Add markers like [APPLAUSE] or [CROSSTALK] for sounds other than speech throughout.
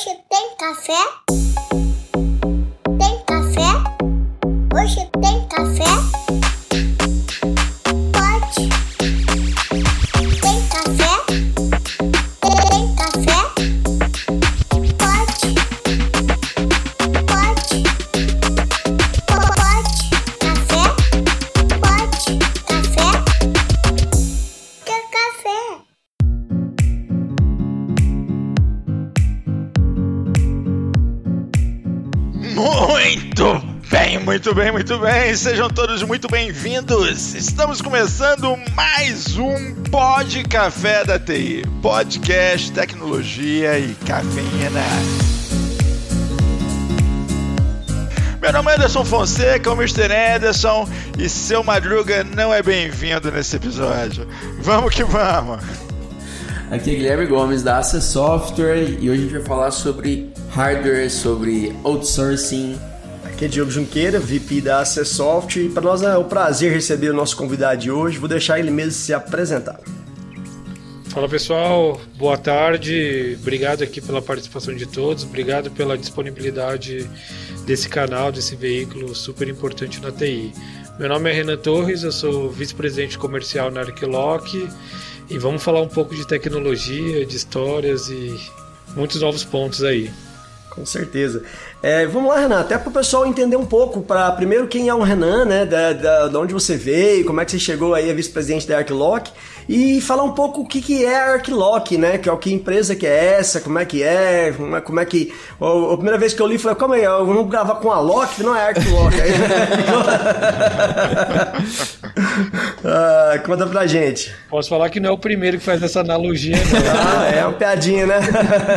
Hoje tem café? Bem. Sejam todos muito bem-vindos. Estamos começando mais um Pod Café da TI, podcast, tecnologia e cafeína. Meu nome é Anderson Fonseca, o Mr. Anderson, e seu Madruga não é bem-vindo nesse episódio. Vamos que vamos! Aqui é Guilherme Gomes da Access Software e hoje a gente vai falar sobre hardware, sobre outsourcing. Aqui é Diogo Junqueira, VP da Acessoft, e para nós é um prazer receber o nosso convidado de hoje. Vou deixar ele mesmo se apresentar. Fala pessoal, boa tarde, obrigado aqui pela participação de todos, obrigado pela disponibilidade desse canal, desse veículo super importante na TI. Meu nome é Renan Torres, eu sou vice-presidente comercial na Arquilock e vamos falar um pouco de tecnologia, de histórias e muitos novos pontos aí. Com certeza. É, vamos lá, Renan, até para o pessoal entender um pouco, para primeiro quem é o Renan, né, da, da, da onde você veio, como é que você chegou aí a vice-presidente da Arclock, e falar um pouco o que, que é a Arclock, né, que, é que empresa que é essa, como é que é, como é, é que... A, a primeira vez que eu li, eu falei, como é, vamos gravar com a Lock, não é Arclock. [LAUGHS] Ah, conta pra gente. Posso falar que não é o primeiro que faz essa analogia, não. Ah, é uma piadinha, né?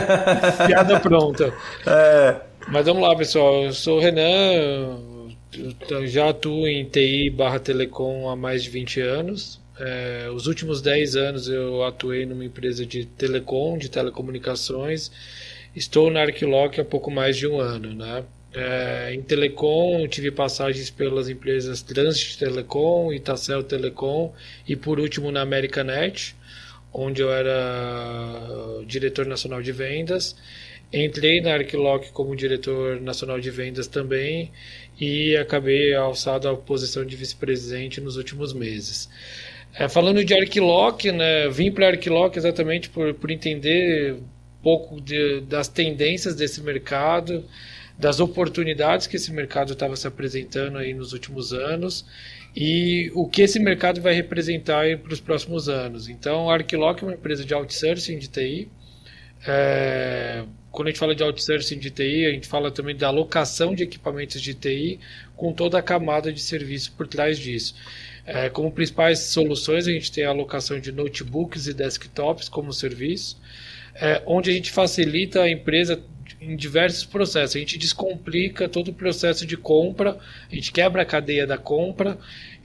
[LAUGHS] Piada pronta. É... Mas vamos lá, pessoal. Eu sou o Renan, já atuo em TI barra telecom há mais de 20 anos. É, os últimos 10 anos eu atuei numa empresa de telecom, de telecomunicações. Estou na Arquilock há pouco mais de um ano, né? É, em telecom, tive passagens pelas empresas Transit Telecom, Itacel Telecom e por último na Americanet, onde eu era diretor nacional de vendas. Entrei na Arquilock como diretor nacional de vendas também e acabei alçado à posição de vice-presidente nos últimos meses. É, falando de Arquilock, né, vim para a Arquilock exatamente por, por entender um pouco de, das tendências desse mercado, das oportunidades que esse mercado estava se apresentando aí nos últimos anos e o que esse mercado vai representar para os próximos anos. Então, a Arquilock é uma empresa de outsourcing de TI. É, quando a gente fala de outsourcing de TI, a gente fala também da alocação de equipamentos de TI com toda a camada de serviço por trás disso. É, como principais soluções, a gente tem a alocação de notebooks e desktops como serviço, é, onde a gente facilita a empresa em diversos processos. A gente descomplica todo o processo de compra, a gente quebra a cadeia da compra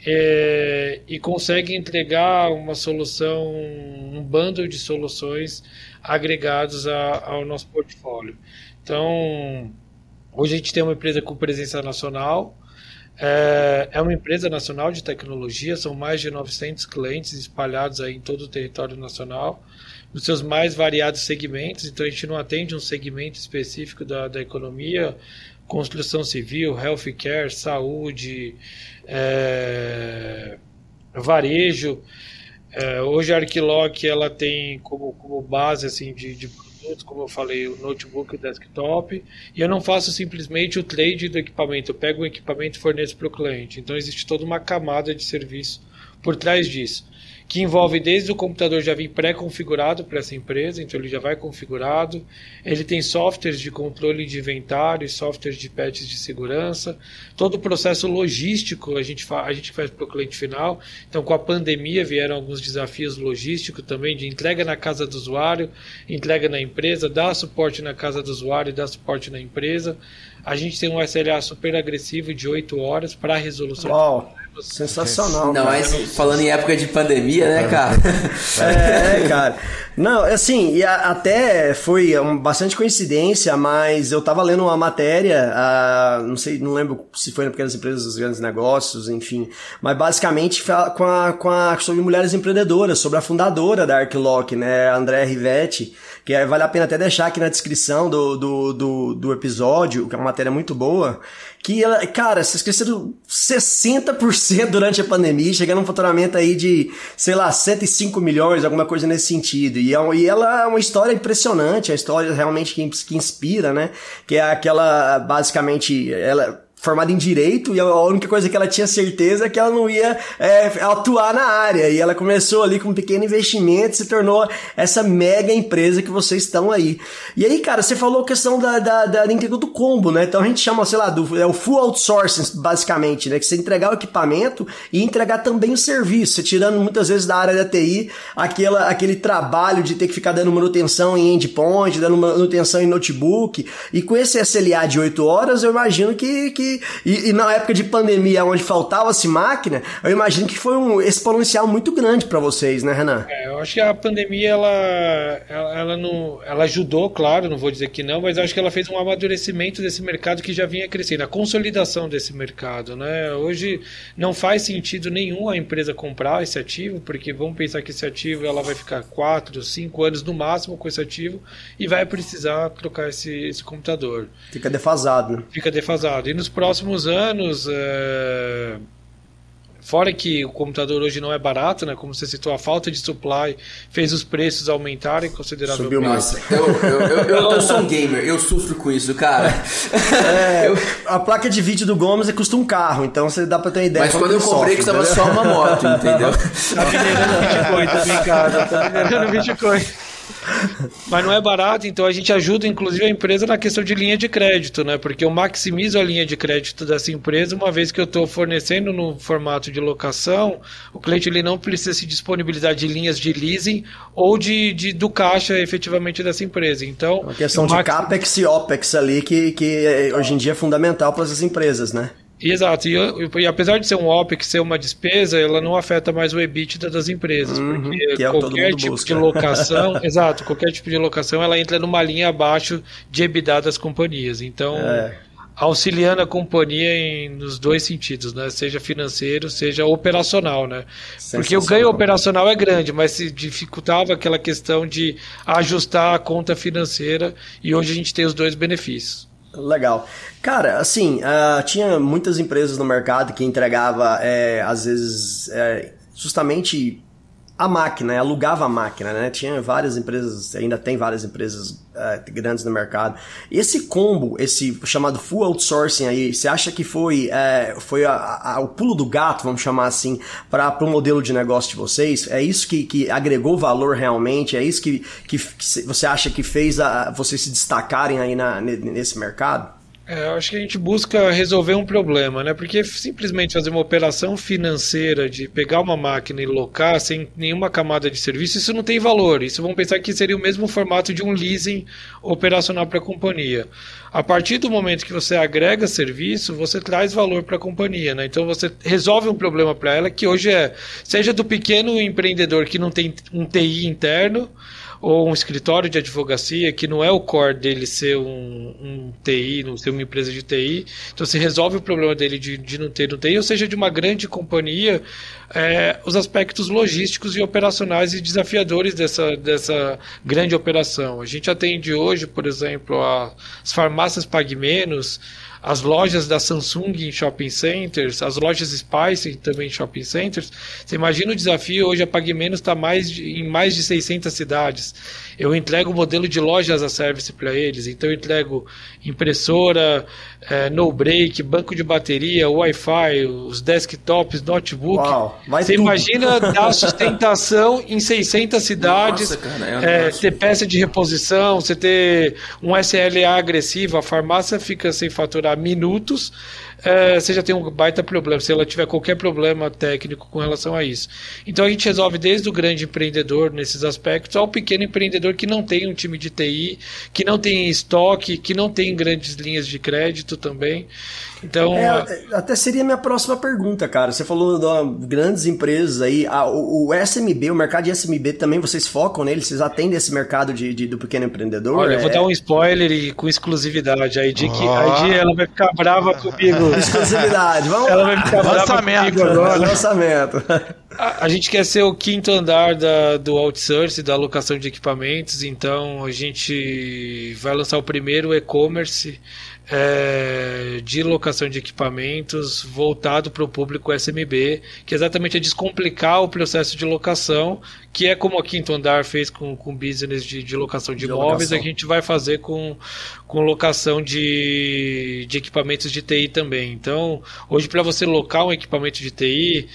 é, e consegue entregar uma solução, um bando de soluções agregados a, ao nosso portfólio. Então, hoje a gente tem uma empresa com presença nacional, é, é uma empresa nacional de tecnologia, são mais de 900 clientes espalhados aí em todo o território nacional, nos seus mais variados segmentos, então a gente não atende um segmento específico da, da economia, construção civil, healthcare, saúde, é, varejo. É, hoje a Arquilock ela tem como, como base assim, de, de produtos, como eu falei, o notebook e o desktop, e eu não faço simplesmente o trade do equipamento, eu pego o equipamento e forneço para o cliente. Então existe toda uma camada de serviço por trás disso que envolve desde o computador já vir pré-configurado para essa empresa, então ele já vai configurado. Ele tem softwares de controle de inventário, softwares de patches de segurança, todo o processo logístico a gente, a gente faz para o cliente final. Então, com a pandemia vieram alguns desafios logísticos também de entrega na casa do usuário, entrega na empresa, dar suporte na casa do usuário dar suporte na empresa. A gente tem um SLA super agressivo de 8 horas para a resolução Uau. Sensacional. Não, mas falando em época de pandemia, né, cara? É, cara. Não, assim, e a, até foi um, bastante coincidência, mas eu tava lendo uma matéria, a, não sei, não lembro se foi na Pequenas Empresas, os Grandes Negócios, enfim, mas basicamente com a, com a, sobre mulheres empreendedoras, sobre a fundadora da Arclock, né, a Andréa Rivetti, que é, vale a pena até deixar aqui na descrição do, do, do, do episódio, que é uma matéria muito boa, que ela, cara, vocês cresceram 60% durante a pandemia, chegando a um faturamento aí de, sei lá, 105 milhões, alguma coisa nesse sentido. E, é, e ela é uma história impressionante, a história realmente que, que inspira, né? Que é aquela, basicamente, ela formada em direito e a única coisa que ela tinha certeza é que ela não ia é, atuar na área e ela começou ali com um pequeno investimento se tornou essa mega empresa que vocês estão aí. E aí, cara, você falou a questão da, da, da, do combo, né? Então a gente chama, sei lá, do, é o full outsourcing, basicamente, né? Que você entregar o equipamento e entregar também o serviço, tirando muitas vezes da área da TI aquela, aquele trabalho de ter que ficar dando manutenção em endpoint, dando manutenção em notebook, e com esse SLA de 8 horas, eu imagino que, que e, e, na época de pandemia, onde faltava-se máquina, eu imagino que foi um exponencial muito grande para vocês, né, Renan? É, eu acho que a pandemia, ela, ela, ela, não, ela ajudou, claro, não vou dizer que não, mas acho que ela fez um amadurecimento desse mercado que já vinha crescendo, a consolidação desse mercado, né? Hoje não faz sentido nenhum a empresa comprar esse ativo, porque vamos pensar que esse ativo ela vai ficar 4, 5 anos no máximo com esse ativo e vai precisar trocar esse, esse computador. Fica defasado, né? Fica defasado. E nos próximos anos, é... fora que o computador hoje não é barato, né? Como você citou, a falta de supply fez os preços aumentarem consideravelmente. Nossa, eu, eu, eu, eu, eu sou um gamer, eu sofro com isso, cara. É, a placa de vídeo do Gomes custa um carro, então você dá pra ter uma ideia. Mas quando eu comprei, custava só uma moto, [LAUGHS] entendeu? Tá minerando Bitcoin também, cara. Tá minerando Bitcoin. Mas não é barato, então a gente ajuda inclusive a empresa na questão de linha de crédito, né? Porque eu maximizo a linha de crédito dessa empresa, uma vez que eu estou fornecendo no formato de locação, o cliente ele não precisa se disponibilizar de linhas de leasing ou de, de do caixa efetivamente dessa empresa. Então, uma questão de capex e opex ali que, que hoje em dia é fundamental para essas empresas, né? Exato, e, e, apesar de ser um OPEX, ser uma despesa, ela não afeta mais o EBITDA das empresas, uhum, porque é qualquer tipo busca. de locação, [LAUGHS] exato, qualquer tipo de locação, ela entra numa linha abaixo de EBITDA das companhias. Então, é. auxiliando a companhia em, nos dois sentidos, né? Seja financeiro, seja operacional, né? Porque o ganho operacional é grande, mas se dificultava aquela questão de ajustar a conta financeira e hoje a gente tem os dois benefícios. Legal. Cara, assim, uh, tinha muitas empresas no mercado que entregava, é, às vezes, é, justamente a máquina, né? alugava a máquina, né? Tinha várias empresas, ainda tem várias empresas uh, grandes no mercado. Esse combo, esse chamado full outsourcing aí, você acha que foi, uh, foi a, a, o pulo do gato, vamos chamar assim, para o modelo de negócio de vocês? É isso que, que agregou valor realmente? É isso que, que, que você acha que fez a, vocês se destacarem aí na, nesse mercado? É, eu acho que a gente busca resolver um problema, né? Porque simplesmente fazer uma operação financeira de pegar uma máquina e locar sem nenhuma camada de serviço, isso não tem valor. Isso vamos pensar que seria o mesmo formato de um leasing operacional para a companhia. A partir do momento que você agrega serviço, você traz valor para a companhia, né? Então você resolve um problema para ela que hoje é, seja do pequeno empreendedor que não tem um TI interno, ou um escritório de advocacia que não é o core dele ser um, um TI, não ser uma empresa de TI, então você resolve o problema dele de, de não ter um TI, ou seja, de uma grande companhia, é, os aspectos logísticos e operacionais e desafiadores dessa, dessa grande operação. A gente atende hoje, por exemplo, as farmácias Pague Menos, as lojas da Samsung em shopping centers, as lojas Spice também em shopping centers. Você imagina o desafio hoje a Pague Menos está mais em mais de 600 cidades. Eu entrego o modelo de lojas a service para eles, então eu entrego impressora, é, no break, banco de bateria, Wi-Fi, os desktops, notebook. Uau, Você tudo. imagina dar sustentação em 600 cidades, Nossa, cara, é é, ter peça de reposição, você ter um SLA agressivo, a farmácia fica sem faturar minutos é, você já tem um baita problema, se ela tiver qualquer problema técnico com relação a isso. Então a gente resolve desde o grande empreendedor nesses aspectos ao pequeno empreendedor que não tem um time de TI, que não tem estoque, que não tem grandes linhas de crédito também. Então, É, até seria a minha próxima pergunta, cara. Você falou de grandes empresas aí. A- o, o SMB, o mercado de SMB também, vocês focam nele? Vocês atendem esse mercado de, de- do pequeno empreendedor? olha, eu vou É- dar um spoiler e com exclusividade. A Edi, que, Ó. a Edi, ela vai ficar brava comigo. Exclusividade, vamos Ela lá. vai ficar Lançamento. agora. Lançamento. A, a gente quer ser o quinto andar da, do outsource, da alocação de equipamentos, então a gente vai lançar o primeiro e-commerce é, de locação de equipamentos voltado para o público SMB, que exatamente é descomplicar o processo de locação, que é como a Quinto Andar fez com o business de, de locação de, De imóveis, locação. a gente vai fazer com, com locação de, de equipamentos de TI também. Então, hoje para você locar um equipamento de TI,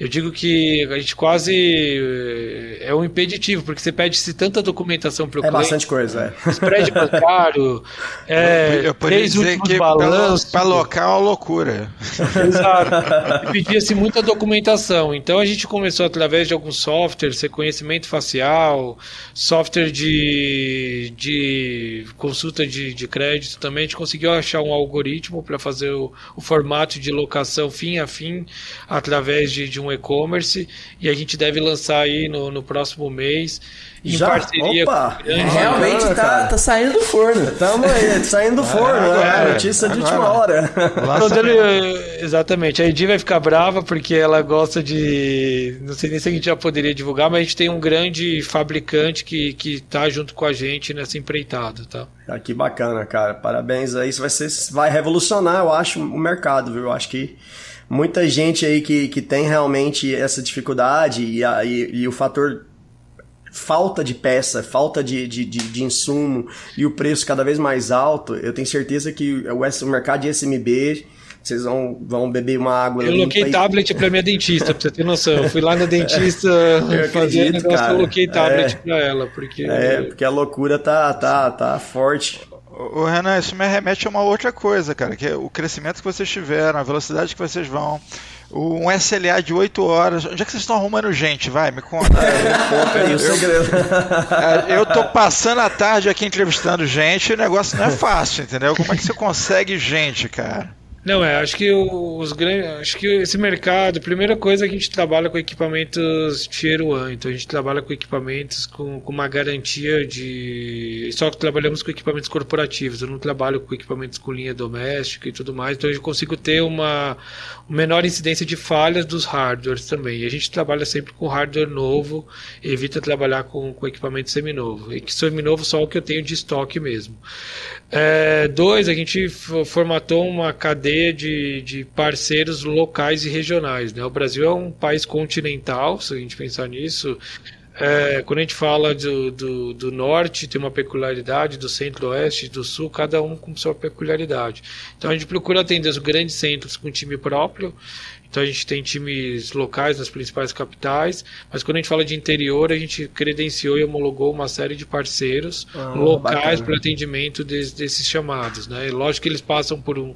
eu digo que a gente quase eh, é um impeditivo, porque você pede-se tanta documentação para o É cliente, bastante coisa, é. [LAUGHS] spread bancário, é, eu poderia três dizer últimos que balanços. para local é uma loucura. Exato. [LAUGHS] Pedia-se muita documentação. Então a gente começou através de alguns softwares, reconhecimento facial, software de, de consulta de, de crédito também. A gente conseguiu achar um algoritmo para fazer o, o formato de locação fim a fim através de, de um e-commerce. E a gente deve lançar aí no, no próximo mês. Em Já? parceria Opa! com grandes- Realmente tá, cara. tá saindo do forno. Tamo aí, saindo do forno, agora, né? Notícia de última hora. Ele- exatamente, a Edi vai ficar brava porque ela gosta de. Não sei nem se a gente já poderia divulgar, mas a gente tem um grande fabricante que, que tá junto com a gente nessa empreitada, tá? Ah, que bacana, cara. Parabéns aí. Isso vai, ser, vai revolucionar, eu acho, o mercado, viu? Eu acho que muita gente aí que, que tem realmente essa dificuldade e, a- e, e o fator falta de peça, falta de, de, de, de insumo e o preço cada vez mais alto, eu tenho certeza que o, mercado de SMB, vocês vão, vão beber uma água Eu limpa loquei e- tablet pra minha dentista, pra você ter noção. Eu fui lá na [LAUGHS] dentista fazer acredito, negócio, cara. eu loquei tablet É. pra ela, porque. É, porque a loucura tá, tá, tá forte. Ô, Renan, isso me remete a uma outra coisa, cara, que é o crescimento que vocês tiveram, a velocidade que vocês vão. Um SLA de 8 horas. Onde é que vocês estão arrumando gente? Vai, me conta. Aí o segredo. É, Eu tô passando a tarde aqui entrevistando gente e o negócio não é fácil, entendeu? Como é que você consegue gente, cara? Não, é, acho que os grandes, acho que esse mercado, primeira coisa é que a gente trabalha com equipamentos Tier 1, então a gente trabalha com equipamentos com, com uma garantia de, só que trabalhamos com equipamentos corporativos, eu não trabalho com equipamentos com linha doméstica e tudo mais, então eu consigo ter uma, menor incidência de falhas dos hardwares também, e a gente trabalha sempre com hardware novo, evita trabalhar com, com equipamento seminovo, e que seminovo só o que eu tenho de estoque mesmo. É, dois, a gente formatou uma cadeia de, de parceiros locais e regionais. Né? O Brasil é um país continental, se a gente pensar nisso. É, quando a gente fala do, do, do norte, tem uma peculiaridade, do centro-oeste, do sul, cada um com sua peculiaridade. Então a gente procura atender os grandes centros com time próprio. Então a gente tem times locais nas principais capitais, mas quando a gente fala de interior, a gente credenciou e homologou uma série de parceiros Ah, locais para atendimento des- desses chamados. Né? E lógico que eles passam por um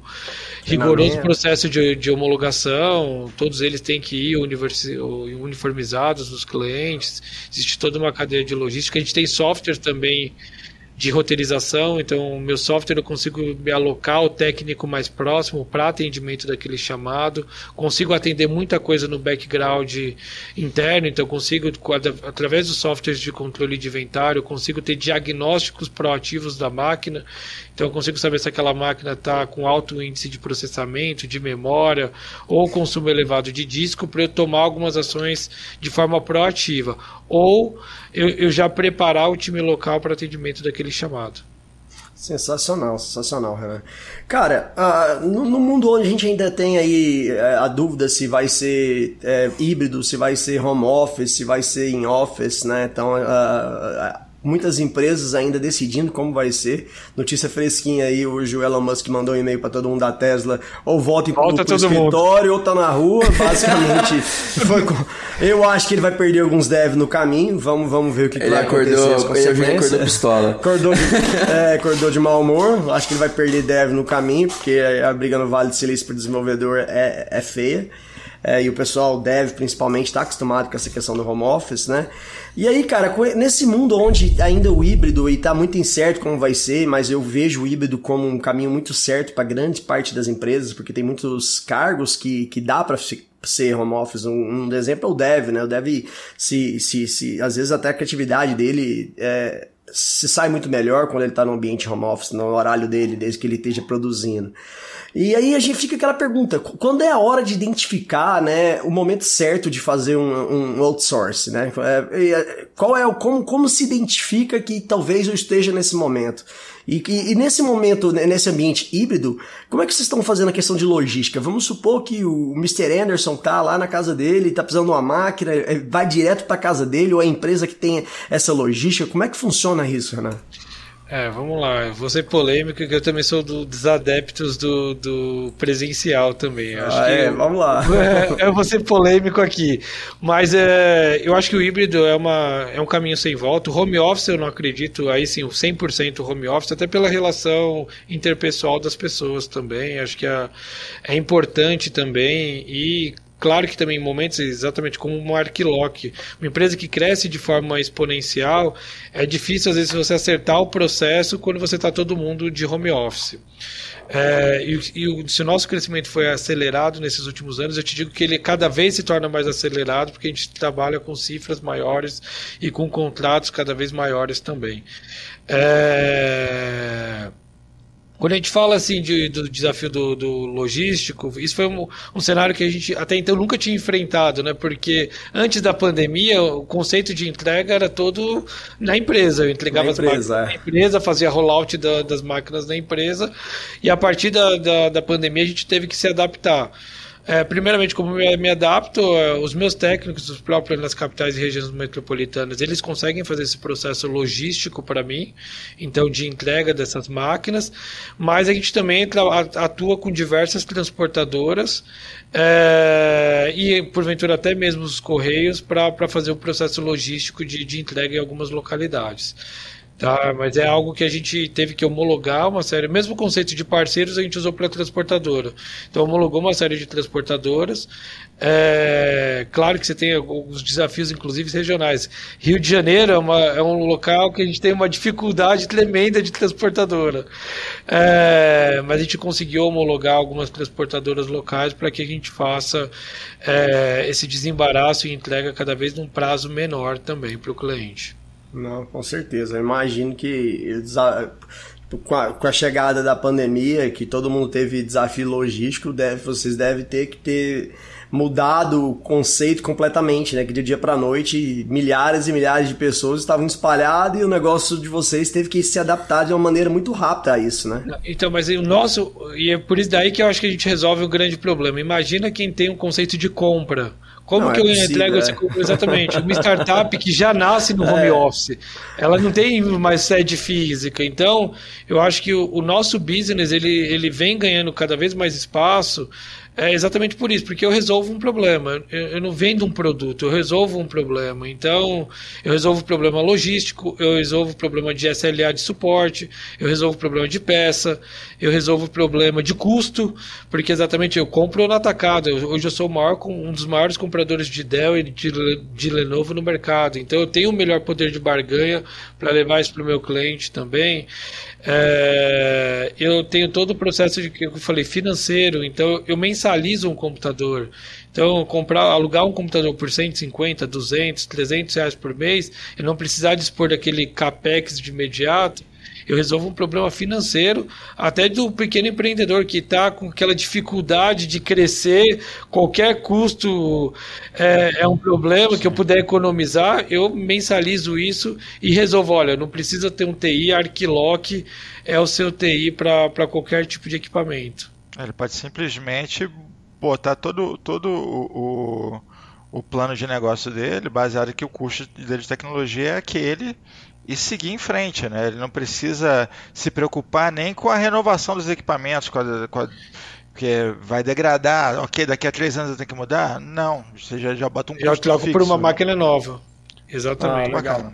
rigoroso processo de, de homologação, todos eles têm que ir uniformizados nos clientes, existe toda uma cadeia de logística. A gente tem software também de roteirização, então o meu software eu consigo me alocar o técnico mais próximo para atendimento daquele chamado, consigo atender muita coisa no background interno, então consigo através dos softwares de controle de inventário, consigo ter diagnósticos proativos da máquina, então eu consigo saber se aquela máquina está com alto índice de processamento, de memória ou consumo elevado de disco para eu tomar algumas ações de forma proativa ou eu, eu já preparar o time local para atendimento daquele chamado. Sensacional, sensacional, Renan. Cara, ah, no, no mundo onde a gente ainda tem aí eh, a dúvida se vai ser eh, híbrido, se vai ser home office, se vai ser em office, né? Então, ah, muitas empresas ainda decidindo como vai ser. Notícia fresquinha aí, hoje o Elon Musk mandou um e-mail para todo mundo da Tesla, ou pro, Volta pro todo mundo. escritório, ou tá na rua, basicamente. [LAUGHS] foi com- Eu acho que ele vai perder alguns devs no caminho, vamos, vamos ver o que, que Ele vai acontecer. acordou, ele já consequências. acordou pistola. Acordou de, [LAUGHS] é, acordou de mau humor. Acho que ele vai perder dev no caminho, porque a briga no Vale do Silício para desenvolvedor é, é feia. É, e o pessoal deve principalmente estar tá acostumado com essa questão do home office, né? E aí, cara, nesse mundo onde ainda o híbrido e tá muito incerto como vai ser, mas eu vejo o híbrido como um caminho muito certo para grande parte das empresas, porque tem muitos cargos que, que dá para ser home office. Um, um, exemplo é o Dev, né? O Dev, se, se, se, às vezes até a criatividade dele é, se sai muito melhor quando ele está no ambiente home office, no horário dele, desde que ele esteja produzindo. E aí a gente fica aquela pergunta, quando é a hora de identificar, né, o momento certo de fazer um, um outsource, né? É, é, qual é o como, como se identifica que talvez eu esteja nesse momento? E, e, e, nesse momento, né, nesse ambiente híbrido, como é que vocês estão fazendo a questão de logística? Vamos supor que o Mr. Anderson tá lá na casa dele, tá precisando de uma máquina, é, vai direto para casa dele, ou a empresa que tem essa logística. Como é que funciona isso, Renato? É, vamos lá. vou ser polêmico, que eu também sou do, dos adeptos do, do presencial também. Acho ah, é, vamos lá. [LAUGHS] É, eu vou ser polêmico aqui. Mas é, eu acho que o híbrido é, uma, é um caminho sem volta. O home office eu não acredito, aí sim, 100% home office, até pela relação interpessoal das pessoas também. Acho que é, é importante também. E Claro que também em momentos exatamente como uma Arquilock, uma empresa que cresce de forma exponencial, é difícil às vezes você acertar o processo quando você está todo mundo de home office. É, e, e, se o nosso crescimento foi acelerado nesses últimos anos, eu te digo que ele cada vez se torna mais acelerado porque a gente trabalha com cifras maiores e com contratos cada vez maiores também. É, quando a gente fala assim de, do desafio do, do logístico, isso foi um, um, cenário que a gente até então nunca tinha enfrentado, né? Porque antes da pandemia, o conceito de entrega era todo na empresa. Eu entregava na as empresa, máquinas é. na empresa, fazia rollout da, das máquinas na empresa, e a partir da, da, da pandemia a gente teve que se adaptar. É, primeiramente, como eu me adapto, é, os meus técnicos, os próprios nas capitais e regiões metropolitanas, eles conseguem fazer esse processo logístico para mim, então de entrega dessas máquinas, mas a gente também atua com diversas transportadoras é, e, porventura, até mesmo os correios para fazer o processo logístico de, de entrega em algumas localidades. Tá, mas é algo que a gente teve que homologar uma série, mesmo conceito de parceiros a gente usou para transportadora. Então homologou uma série de transportadoras. É, claro que você tem alguns desafios, inclusive regionais. Rio de Janeiro é, uma, é um local que a gente tem uma dificuldade tremenda de transportadora. É, mas a gente conseguiu homologar algumas transportadoras locais para que a gente faça é, esse desembaraço e entrega cada vez num prazo menor também para o cliente. Não, com certeza. Eu imagino que com a, com a, chegada da pandemia, que todo mundo teve desafio logístico, deve, vocês devem ter que ter mudado o conceito completamente, né? Que de dia para noite milhares e milhares de pessoas estavam espalhadas e o negócio de vocês teve que se adaptar de uma maneira muito rápida a isso, né? Então, mas o nosso e é por isso daí que eu acho que a gente resolve o grande problema. Imagina quem tem um conceito de compra como não, que é eu possível, entrego é. exatamente uma startup que já nasce no home é. office? Ela não tem mais sede física. Então, eu acho que o, o nosso business ele, ele vem ganhando cada vez mais espaço é exatamente por isso, porque eu resolvo um problema. Eu, não vendo um produto, eu resolvo um problema. Então, eu resolvo o problema logístico, eu resolvo o problema de SLA de suporte, eu resolvo o problema de peça, eu resolvo o problema de custo, porque exatamente eu compro no atacado. Hoje eu sou maior, um dos maiores compradores de Dell e de, de Lenovo no mercado. Então, eu tenho o melhor poder de barganha para levar isso para o meu cliente também. É, eu tenho todo o processo de que eu falei financeiro, então eu mensalizo um computador. Então, comprar, alugar um computador por 150, 200, 300 reais por mês, eu não precisar dispor daquele capex de imediato, eu resolvo um problema financeiro, até do pequeno empreendedor que está com aquela dificuldade de crescer, qualquer custo é, é, um problema que eu puder economizar, eu mensalizo isso e resolvo, olha, não precisa ter um TI, Arquilock é o seu TI para qualquer tipo de equipamento. Ele pode simplesmente botar todo, todo o, o, o plano de negócio dele, baseado que o custo dele de tecnologia é aquele, e seguir em frente, né? Ele não precisa se preocupar nem com a renovação dos equipamentos, com a, com a, que vai degradar, ok, daqui a três anos eu tenho que mudar? Não, você já, já bota um Já troco por uma máquina nova. Exatamente. Ah, legal.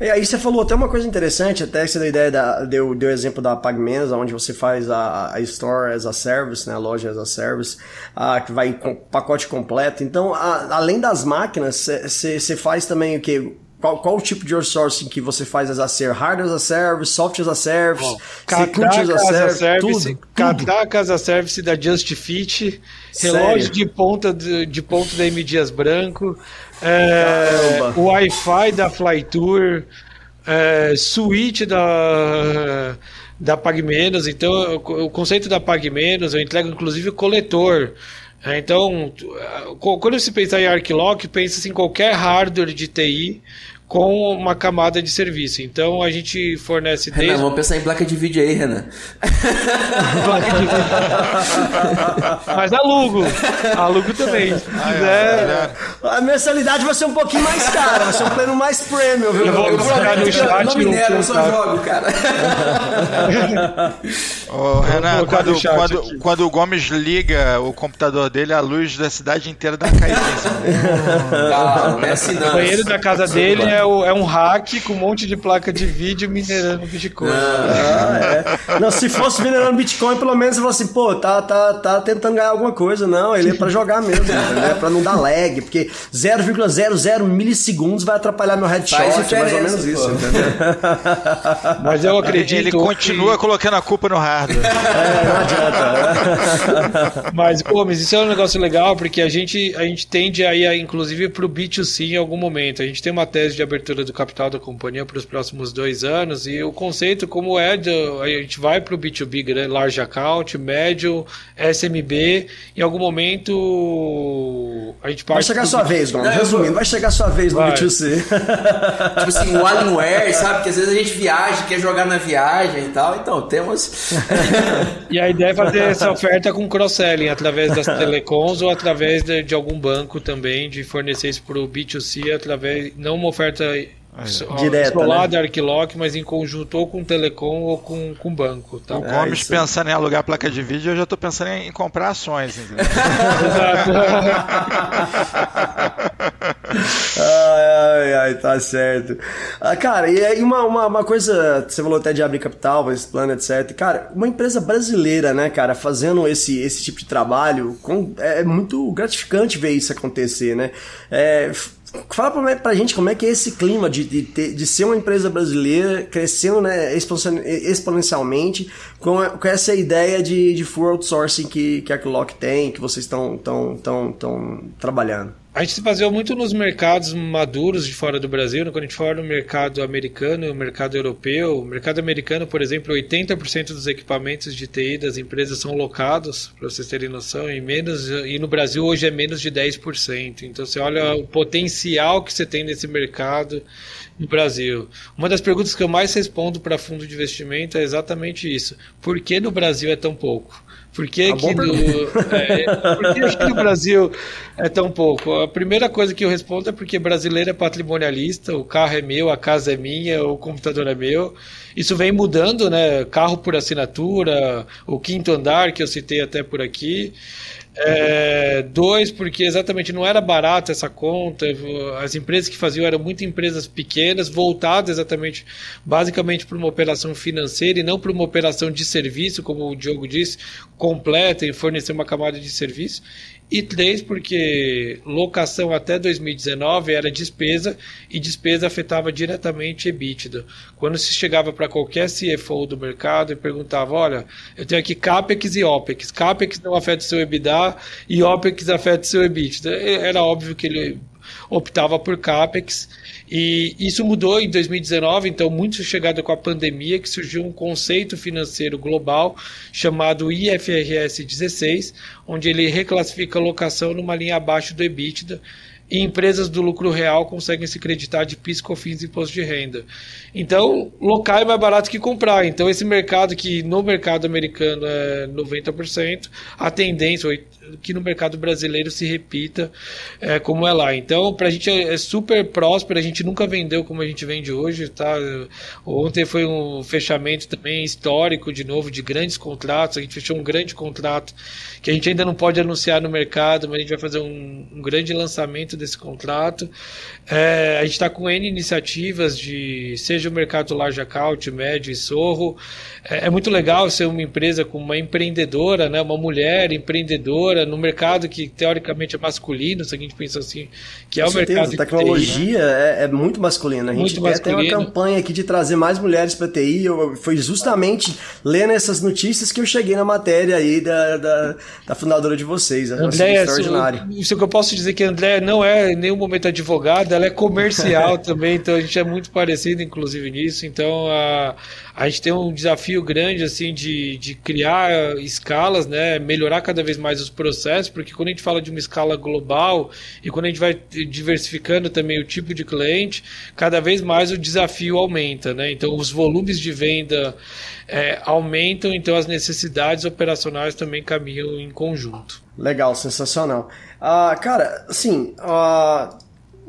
E aí você falou até uma coisa interessante, até que você deu ideia da, deu, deu exemplo da PagMenos, onde você faz a, a Store as a Service, né, a loja as a Service, a, que vai com pacote completo. Então, a, além das máquinas, você faz também o que? Qual, qual o tipo de outsourcing que você faz as a ser? Hardware as a service, software as a service, security as a service, Service, tudo, tudo. Cadar Casa Service da Just Fit, relógio de ponta de, de ponto da M Dias Branco, é, Caramba. Wi-Fi da Flytour, é, suíte da da PagMenos, então o, o conceito da PagMenos, eu entrego inclusive o coletor. É, Então, quando se pensa em Arclock, pensa-se em qualquer hardware de TI com uma camada de serviço. Então, a gente fornece Renan, desde vamos pensar em placa de vídeo aí, Renan. [LAUGHS] Mas alugo. Alugo também. Se quiser. A mensalidade vai ser um pouquinho mais cara, vai ser um plano mais premium, viu? Eu vou- colocar no chat não o minero, eu só jogo, cara. Ô, Renan, quando, quando, quando o Gomes liga o computador dele, a luz da cidade inteira dá uma caidinha. cima [LAUGHS] dele. Não, não é assim não. O banheiro da casa dele é, o- é um hack com um monte de placa de vídeo minerando Bitcoin. Ah, é. Não, se fosse minerando Bitcoin, pelo menos você fala assim, pô, tá, tá, tá tentando ganhar alguma coisa. Não, ele é pra jogar mesmo, [LAUGHS] né? Pra não dar lag, porque 0,00 milissegundos vai atrapalhar meu headshot, mais ou menos isso, pô. entendeu? [LAUGHS] Mas eu acredito. Ele que- continua colocando a culpa no hardware. [LAUGHS] É, não adianta. Mas, pô, mas isso é um negócio legal, porque a gente, a gente tende a ir, a, inclusive, para o B2C em algum momento. A gente tem uma tese de abertura do capital da companhia para os próximos dois anos, e o conceito, como é, do, a gente vai para o B2B, grande, large account, médio, SMB, em algum momento a gente Vai parte chegar a sua B2C. vez, eu Resumindo, vai chegar a sua vez no Vai. B2C. [LAUGHS] Tipo assim, o Alienware, sabe? Que às vezes a gente viaja, quer jogar na viagem e tal. Então, temos. E a ideia é fazer essa [LAUGHS] oferta com cross-selling através das telecoms ou através de, de algum banco também, de fornecer isso para o B2C através, não uma oferta so- Direta, isolada, Arquilock, mas em conjunto ou com telecom ou com, com banco. Tá? O Gomes isso. pensando em alugar placa de vídeo, eu já tô pensando em, comprar ações. entendeu? [LAUGHS] Ai, [LAUGHS] ai, ai, tá certo. Ah, cara, e aí uma, uma, uma coisa, você falou até de abrir capital, esse plano, etc. Cara, uma empresa brasileira, né, cara, fazendo esse, esse tipo de trabalho, com- é muito gratificante ver isso acontecer, né? É, fala pra, pra gente como é que é esse clima de, de, de ser uma empresa brasileira crescendo né, exponen- exponencialmente com, com essa ideia de, de full outsourcing que, que a Clock tem, que vocês estão tão, tão, tão trabalhando. A gente se baseou muito nos mercados maduros de fora do Brasil. né? Quando a gente fala no mercado americano e o mercado europeu, o mercado americano, por exemplo, 80% dos equipamentos de TI das empresas são locados, para vocês terem noção, e, menos, e no Brasil hoje é menos de 10%. Então você olha o potencial que você tem nesse mercado no Brasil. Uma das perguntas que eu mais respondo para fundo de investimento é exatamente isso. Por que no Brasil é tão pouco? Por que, que boa no, é, por que aqui no Brasil é tão pouco? A primeira coisa que eu respondo é porque brasileiro é patrimonialista, o carro é meu, a casa é minha, o computador é meu. Isso vem mudando, né? Carro por assinatura, o quinto andar que eu citei até por aqui. É, dois, porque exatamente não era barato essa conta. As empresas que faziam eram muito empresas pequenas, voltadas exatamente, basicamente para uma operação financeira e não para uma operação de serviço, como o Diogo disse, completa em fornecer uma camada de serviço. E três, porque locação até 2019 era despesa e despesa afetava diretamente EBITDA. Quando se chegava para qualquer CFO do mercado e perguntava: olha, eu tenho aqui CAPEX e OPEX. CAPEX não afeta o seu EBITDA e OPEX afeta seu EBITDA. Era óbvio que ele optava por CAPEX. E isso mudou em 2019, então, muito chegado com a pandemia, que surgiu um conceito financeiro global chamado IFRS 16, onde ele reclassifica a locação numa linha abaixo do EBITDA. E empresas do lucro real conseguem se creditar de PIS, COFINS e imposto de renda. Então, local é mais barato que comprar. Então, esse mercado que no mercado americano é 90%, a tendência que no mercado brasileiro se repita é, como é lá. Então, para a gente é, é super próspero, a gente nunca vendeu como a gente vende hoje. Tá? Ontem foi um fechamento também histórico, de novo, de grandes contratos. A gente fechou um grande contrato que a gente ainda não pode anunciar no mercado, mas a gente vai fazer um, um grande lançamento desse contrato. É, a gente está com N iniciativas de seja o mercado large account, médio e sorro. É, é, muito legal ser uma empresa com uma empreendedora, né, uma mulher empreendedora no mercado que teoricamente é masculino, se a gente pensa assim, que é Com o certeza, mercado a tecnologia é, é muito masculina. A gente Muito quer ter uma masculino. campanha aqui de trazer mais mulheres para TI. Eu, foi justamente lendo essas notícias que eu cheguei na matéria aí da, da, da fundadora de vocês. Eu achei André, extraordinário. isso, isso que eu posso dizer que a André não é em nenhum momento advogada, ela é comercial [LAUGHS] também, então a gente é muito parecido, inclusive, nisso. Então a, a gente tem um desafio grande assim de, de criar escalas, né? Melhorar cada vez mais os processos, porque quando a gente fala de uma escala global e quando a gente vai diversificando também o tipo de cliente, cada vez mais o desafio aumenta, né? Então os volumes de venda é, aumentam, então as necessidades operacionais também caminham em conjunto. Legal, sensacional. Ah, cara, assim, ah,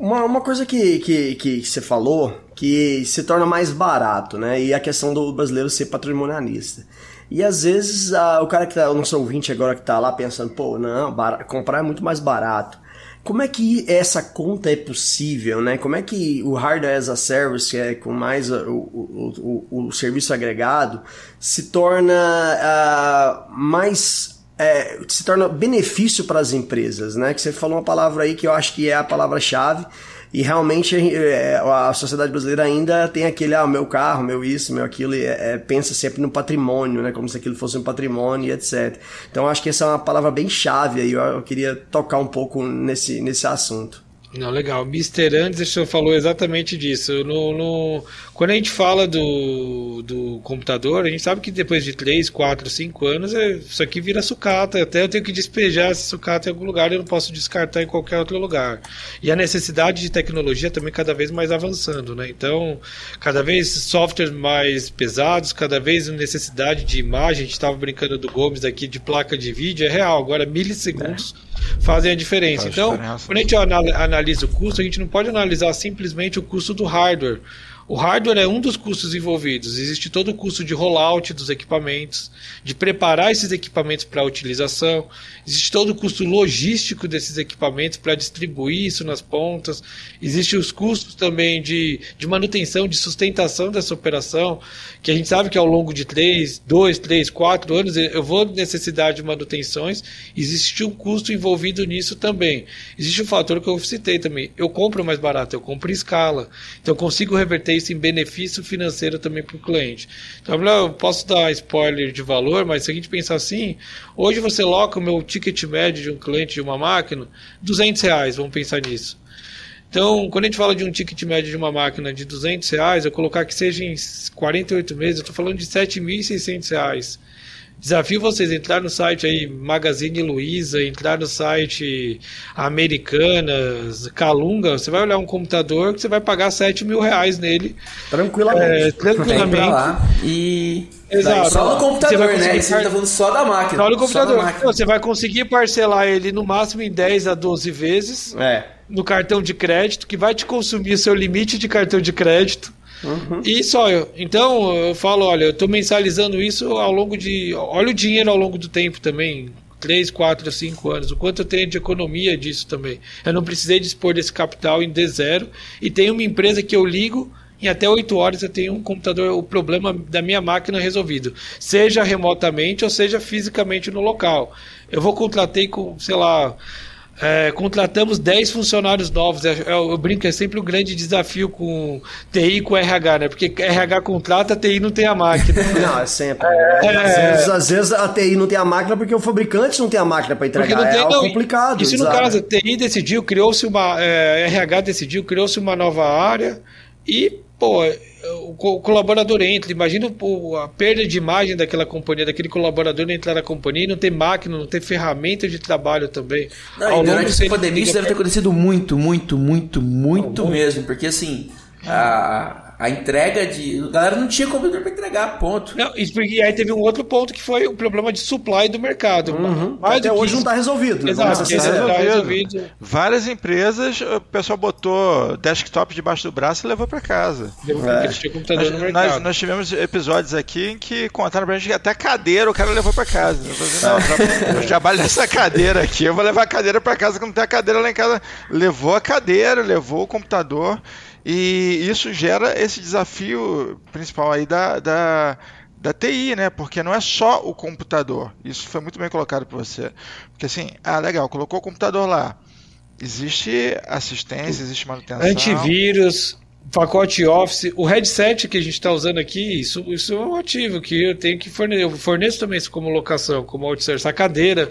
uma, uma coisa que, que, que você falou que se torna mais barato, né? E a questão do brasileiro ser patrimonialista. E às vezes ah, o cara que tá, o nosso ouvinte agora que tá lá pensando, pô, não, bara- comprar é muito mais barato. Como é que essa conta é possível, né? Como é que o hardware as a service, que é com mais o, o, o, o serviço agregado, se torna ah, mais é, se torna benefício para as empresas, né? Que você falou uma palavra aí que eu acho que é a palavra-chave. E realmente é, a sociedade brasileira ainda tem aquele, ah, meu carro, meu isso, meu aquilo, e é, é, pensa sempre no patrimônio, né? Como se aquilo fosse um patrimônio e etc. Então acho que essa é uma palavra bem chave aí, eu, eu queria tocar um pouco nesse, nesse assunto. Não, legal. Mr. Anderson falou exatamente disso. No, no- quando a gente fala do, do computador, a gente sabe que depois de 3, 4, 5 anos, é- isso aqui vira sucata. Até eu tenho que despejar essa sucata em algum lugar, eu não posso descartar em qualquer outro lugar. E a necessidade de tecnologia também cada vez mais avançando, né? Então, cada vez softwares mais pesados, cada vez necessidade de imagem. A gente estava brincando do Gomes aqui de placa de vídeo, é real. Agora, milissegundos fazem a diferença. Faz então, diferença. quando a gente anal- analisa o custo, a gente não pode analisar simplesmente o custo do hardware. O hardware é um dos custos envolvidos. Existe todo o custo de rollout dos equipamentos, de preparar esses equipamentos para utilização. Existe todo o custo logístico desses equipamentos para distribuir isso nas pontas. Existem os custos também de, de manutenção, de sustentação dessa operação, que a gente sabe que ao longo de 3, 2, 3, 4 anos eu vou necessidade de manutenções. Existe um custo envolvido nisso também. Existe um fator que eu citei também. Eu compro mais barato, eu compro em escala. Então eu consigo reverter isso em benefício financeiro também para o cliente. Então eu posso dar spoiler de valor, mas se a gente pensar assim, hoje você loca o meu ticket médio de um cliente de uma máquina, 200 reais, vamos pensar nisso. Então, quando a gente fala de um ticket médio de uma máquina de 200 reais, eu colocar que seja em 48 meses, eu estou falando de 7.600 reais. Desafio vocês entrar no site aí Magazine Luiza, entrar no site Americanas, Calunga, você vai olhar um computador que você vai pagar 7 mil reais nele, Tranquilamente. é, tranquilamente. lá e. Exato. Só no Você computador, né? conseguir Isso a gente tá falando só da máquina. Só no Só computador. máquina. Você vai conseguir parcelar ele no máximo em 10 a 12 vezes É. no cartão de crédito, que vai te consumir seu limite de cartão de crédito. E só eu. Então eu falo, olha, eu estou mensalizando isso ao longo de. Olha o dinheiro ao longo do tempo também. 3, 4, 5 anos. O quanto eu tenho de economia disso também. Eu não precisei dispor desse capital em D0 e tenho uma empresa que eu ligo. Em até 8 horas eu tenho um computador, o problema da minha máquina resolvido. Seja remotamente ou seja fisicamente no local. Eu vou contratei com, sei lá, é, contratamos 10 funcionários novos. É, Eu, eu brinco, é sempre um grande desafio com TI e com RH, né? Porque RH contrata, TI não tem a máquina. [LAUGHS] Não, é sempre. Às, vezes, às vezes a TI não tem a máquina porque o fabricante não tem a máquina para entregar. não tem, é algo não, complicado. Se no caso a TI decidiu, criou-se uma. é, RH decidiu, criou-se uma nova área e, pô, o co- o colaborador entra. Imagina a perda de imagem daquela companhia, daquele colaborador entrar na companhia e não ter máquina, não ter ferramenta de trabalho também. Não, Ao durante essa pandemia isso deve ter acontecido muito, muito, muito, muito mesmo. Porque assim, a, a entrega de. A galera não tinha computador para entregar, ponto. Não, e aí teve um outro ponto que foi o problema de supply do mercado. Uhum. Mais Até do que hoje não isso- está resolvido. Né? Exato, tá resolvido. resolvido. Várias empresas, o pessoal botou desktop debaixo do braço e levou pra casa. Computador Nós, no nós, mercado. nós tivemos episódios aqui em que contaram pra gente que até cadeira o cara levou pra casa. Eu falei, não, eu trabalho nessa cadeira aqui, eu vou levar a cadeira pra casa, que não tem a cadeira lá em casa. Levou a cadeira, levou o computador, e isso gera esse desafio principal aí da, da, da TI, né? Porque não é só o computador. Isso foi muito bem colocado por você. Porque assim, ah, legal, colocou o computador lá. Existe assistência, existe manutenção. Antivírus, pacote Office, o headset que a gente está usando aqui, isso, isso é um ativo que eu tenho que fornecer. Eu forneço também isso como locação, como outsourcing. A cadeira,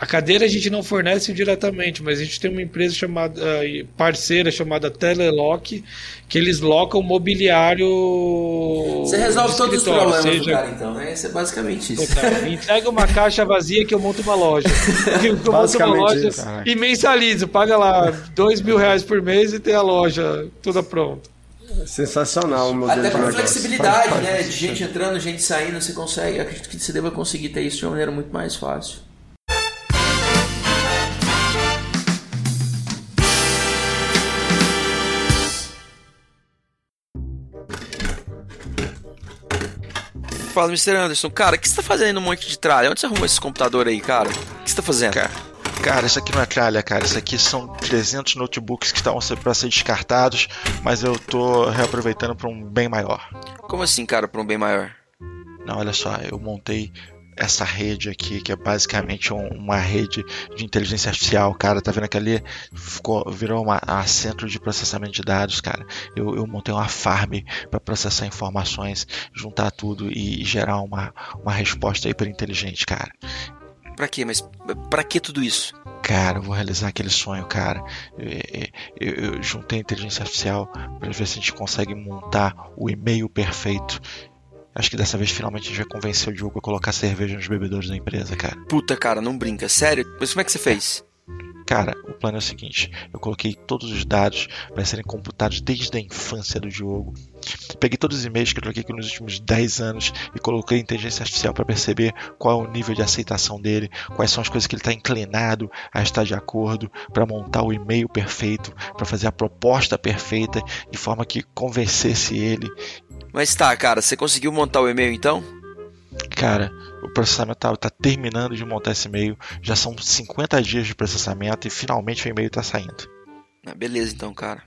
a cadeira a gente não fornece diretamente, mas a gente tem uma empresa chamada eh, parceira chamada Telelock, que eles locam mobiliário. Você resolve de todos os problemas do seja- cara, então, né? Isso é basicamente isso. Total. Me entrega uma caixa vazia que eu monto uma loja. [LAUGHS] Eu monto uma Basicamente loja isso. e mensalizo. Paga lá dois mil reais por mês e tem a loja toda pronta. Sensacional modelo Até de por flexibilidade, Faz- né? faz De sentido. gente entrando, gente saindo, você consegue. Acredito que você deva conseguir ter isso de uma maneira muito mais fácil. Fala, Mr. Anderson, cara, o que você tá fazendo um monte de tralha? Onde você arrumou esse computador aí, cara? O que você tá fazendo? Cara, cara, isso aqui não é tralha, cara. Isso aqui são 300 notebooks que estavam para ser descartados, mas eu tô reaproveitando para um bem maior. Como assim, cara, pra um bem maior? Não, olha só, eu montei essa rede aqui, que é basicamente um- uma rede de inteligência artificial, cara. Tá vendo que ali ficou, virou uma, a centro de processamento de dados, cara. Eu, eu montei uma farm para processar informações, juntar tudo e, gerar uma, uma resposta hiper inteligente, cara. Pra quê? Mas pra que tudo isso? Cara, eu vou realizar aquele sonho, cara. É, é, Eu, eu juntei a inteligência artificial para ver se a gente consegue montar o e-mail perfeito. Acho que dessa vez finalmente a gente vai convencer o Diogo a colocar cerveja nos bebedores da empresa, cara. Puta, cara, não brinca. Sério? Mas como é que você fez? Cara, o plano é o seguinte: eu coloquei todos os dados para serem computados desde a infância do Diogo. Peguei todos os e-mails que eu troquei aqui nos últimos 10 anos e coloquei inteligência artificial para perceber qual é o nível de aceitação dele, quais são as coisas que ele está inclinado a estar de acordo, para montar o e-mail perfeito, para fazer a proposta perfeita, de forma que convencesse ele. Mas tá, cara, você conseguiu montar o e-mail então? Cara, o processamento tá, tá terminando de montar esse e-mail, já são 50 dias de processamento e finalmente o e-mail está saindo. Ah, beleza então, cara.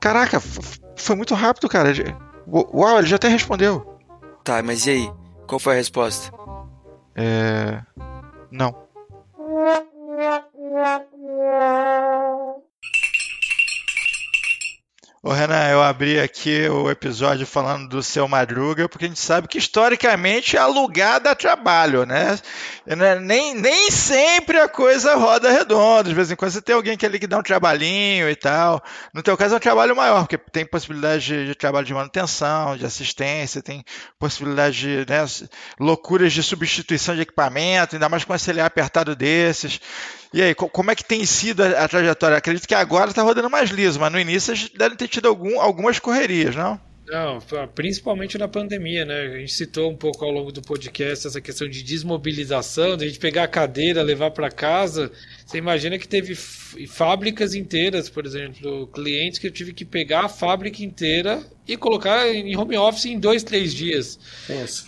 Caraca, foi muito rápido, cara. Uau, ele já até respondeu. Tá, mas e aí? Qual foi a resposta? É. Não. Ô Renan, eu abri aqui o episódio falando do seu Madruga, porque a gente sabe que historicamente alugar dá trabalho, né? Né, Nem, nem sempre a coisa roda redonda. De vez em quando você tem alguém que ali que dá um trabalhinho e tal. No teu caso é um trabalho maior, porque tem possibilidade de, de trabalho de manutenção, de assistência, tem possibilidade de né, loucuras de substituição de equipamento, ainda mais com um acelerar apertado desses. E aí, co- como é que tem sido a, a trajetória? Acredito que agora está rodando mais liso, mas no início vocês devem ter tido algum, algumas correrias, não? Não, principalmente na pandemia, né? A gente citou um pouco ao longo do podcast essa questão de desmobilização, de a gente pegar a cadeira, levar para casa. Você imagina que teve fábricas inteiras, por exemplo, clientes que eu tive que pegar a fábrica inteira e colocar em home office em dois, três dias.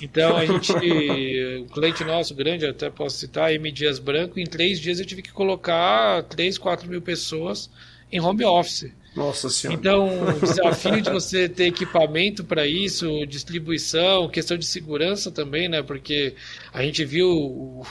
Então a gente, o [LAUGHS] cliente nosso grande, até posso citar, M Dias Branco, em três dias eu tive que colocar 3, 4 mil pessoas em home office. Nossa senhora. Então, o desafio de você ter equipamento para isso, distribuição, questão de segurança também, né? Porque a gente viu o-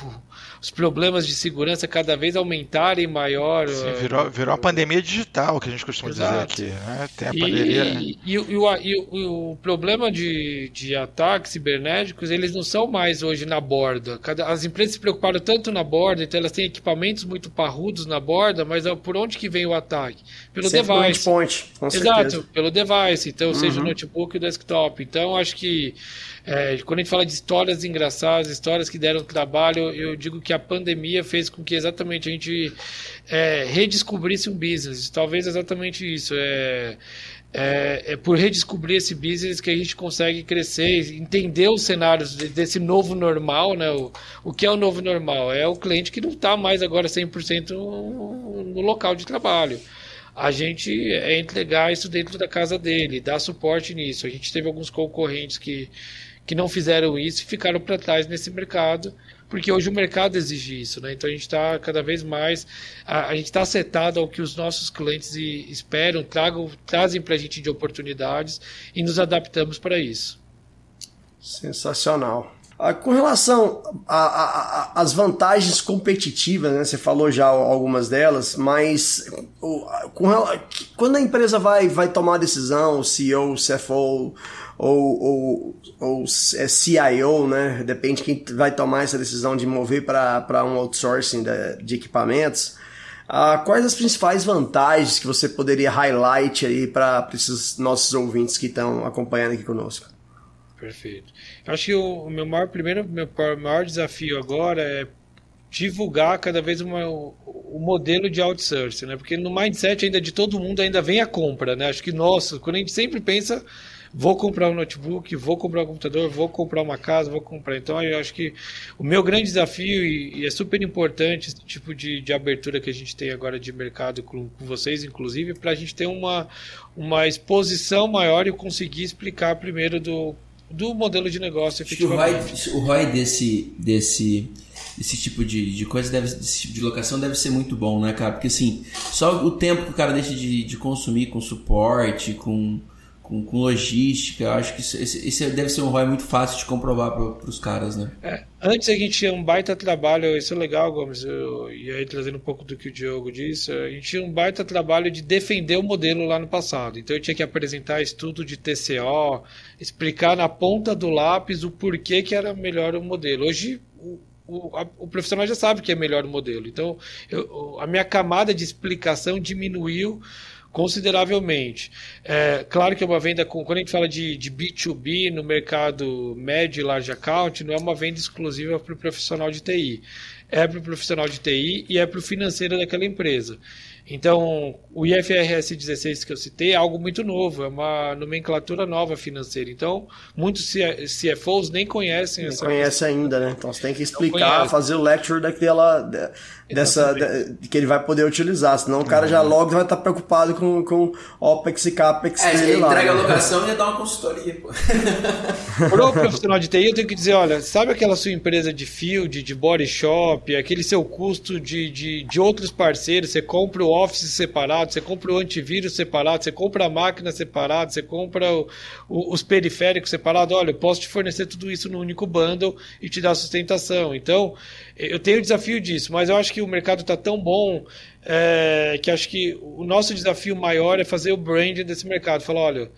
os problemas de segurança cada vez aumentarem maior. Sim, eh, virou, virou uma pandemia digital, que a gente costuma dizer Exato. aqui. Né? Tem a E, pandemia. e- e o- e o, e o- o problema de, de ataques cibernéticos, eles não são mais hoje na borda. Cada- as empresas se preocuparam tanto na borda, então elas têm equipamentos muito parrudos na borda, mas por onde que vem o ataque? Pelo Sempre device. endpoint, com Exato, certeza. pelo device, então seja o Uhum. notebook ou desktop. Então acho que é, quando a gente fala de histórias engraçadas, histórias que deram trabalho, eu digo que a pandemia fez com que exatamente a gente é, redescobrisse um business. Talvez exatamente isso. É, é, é por redescobrir esse business que a gente consegue crescer, entender os cenários de- desse novo normal, né? O, o que é o novo normal? É o cliente que não está mais agora 100% no no local de trabalho. A gente é entregar isso dentro da casa dele, dar suporte nisso. A gente teve alguns concorrentes que, que não fizeram isso e ficaram para trás nesse mercado, porque hoje o mercado exige isso, né? Então a gente está cada vez mais, a, a gente está acertado ao que os nossos clientes esperam, tragam, trazem para a gente de oportunidades e nos adaptamos para isso. Sensacional. Ah, com relação às vantagens competitivas, né? Você falou já algumas delas, mas com quando a empresa vai, vai tomar a decisão, o CEO, o CFO ou, ou, ou é CIO, né? Depende quem vai tomar essa decisão de mover para um outsourcing de, de equipamentos. Ah, quais as principais vantagens que você poderia highlight aí para esses nossos ouvintes que estão acompanhando aqui conosco? Perfeito. Eu acho que o, meu maior, primeiro, meu maior desafio agora é divulgar cada vez uma, o modelo de outsourcing, né? Porque no mindset ainda de todo mundo ainda vem a compra, né? Acho que, nossa, quando a gente sempre pensa, vou comprar um notebook, vou comprar um computador, vou comprar uma casa, vou comprar. Então, eu acho que o meu grande desafio, e, e é super importante esse tipo de, de abertura que a gente tem agora de mercado com, com vocês, inclusive, para a gente ter uma, uma exposição maior e conseguir explicar primeiro do, do modelo de negócio que o ROI, efetivamente. o ROI desse, desse, desse tipo de, de coisa, deve, desse tipo de locação deve ser muito bom, né, cara? Porque assim, só o tempo que o cara deixa de, de consumir com suporte, com, com, com logística, acho que esse, esse deve ser um ROI muito fácil de comprovar para os caras, né? É, antes a gente tinha um baita trabalho, isso é legal, Gomes, eu- e aí trazendo um pouco do que o Diogo disse, a gente tinha um baita trabalho de defender o modelo lá no passado. Então eu tinha que apresentar estudo de TCO, explicar na ponta do lápis o porquê que era melhor o modelo. Hoje o, a- o profissional já sabe que é melhor o modelo. Então eu- a minha camada de explicação diminuiu consideravelmente. É, claro que é uma venda com. Quando a gente fala de, de B2B no mercado médio e large account, não é uma venda exclusiva para o profissional de TI. É para o profissional de TI e é para o financeiro daquela empresa. Então, o IFRS 16 que eu citei é algo muito novo, é uma nomenclatura nova financeira. Então, muitos CFOs nem conhecem Não essa conhece ainda, né? Então você tem que explicar, fazer o lecture daquela. De- dessa. de- que ele vai poder utilizar. Senão o cara já logo vai estar preocupado com, com OPEX e CAPEX É, dele ele lá. entrega a né? locação e ia dar uma consultoria, pô. [LAUGHS] Pro profissional de TI, eu tenho que dizer, olha, sabe aquela sua empresa de field, de body shop, aquele seu custo de, de, de outros parceiros, você compra o Office separado, você compra o antivírus separado, você compra a máquina separado, você compra o- o- os periféricos separados, olha, eu posso te fornecer tudo isso num único bundle e te dar sustentação. Então, eu tenho o desafio disso, mas eu acho que o mercado está tão bom é, que acho que o nosso desafio maior é fazer o branding desse mercado. Falar, olha,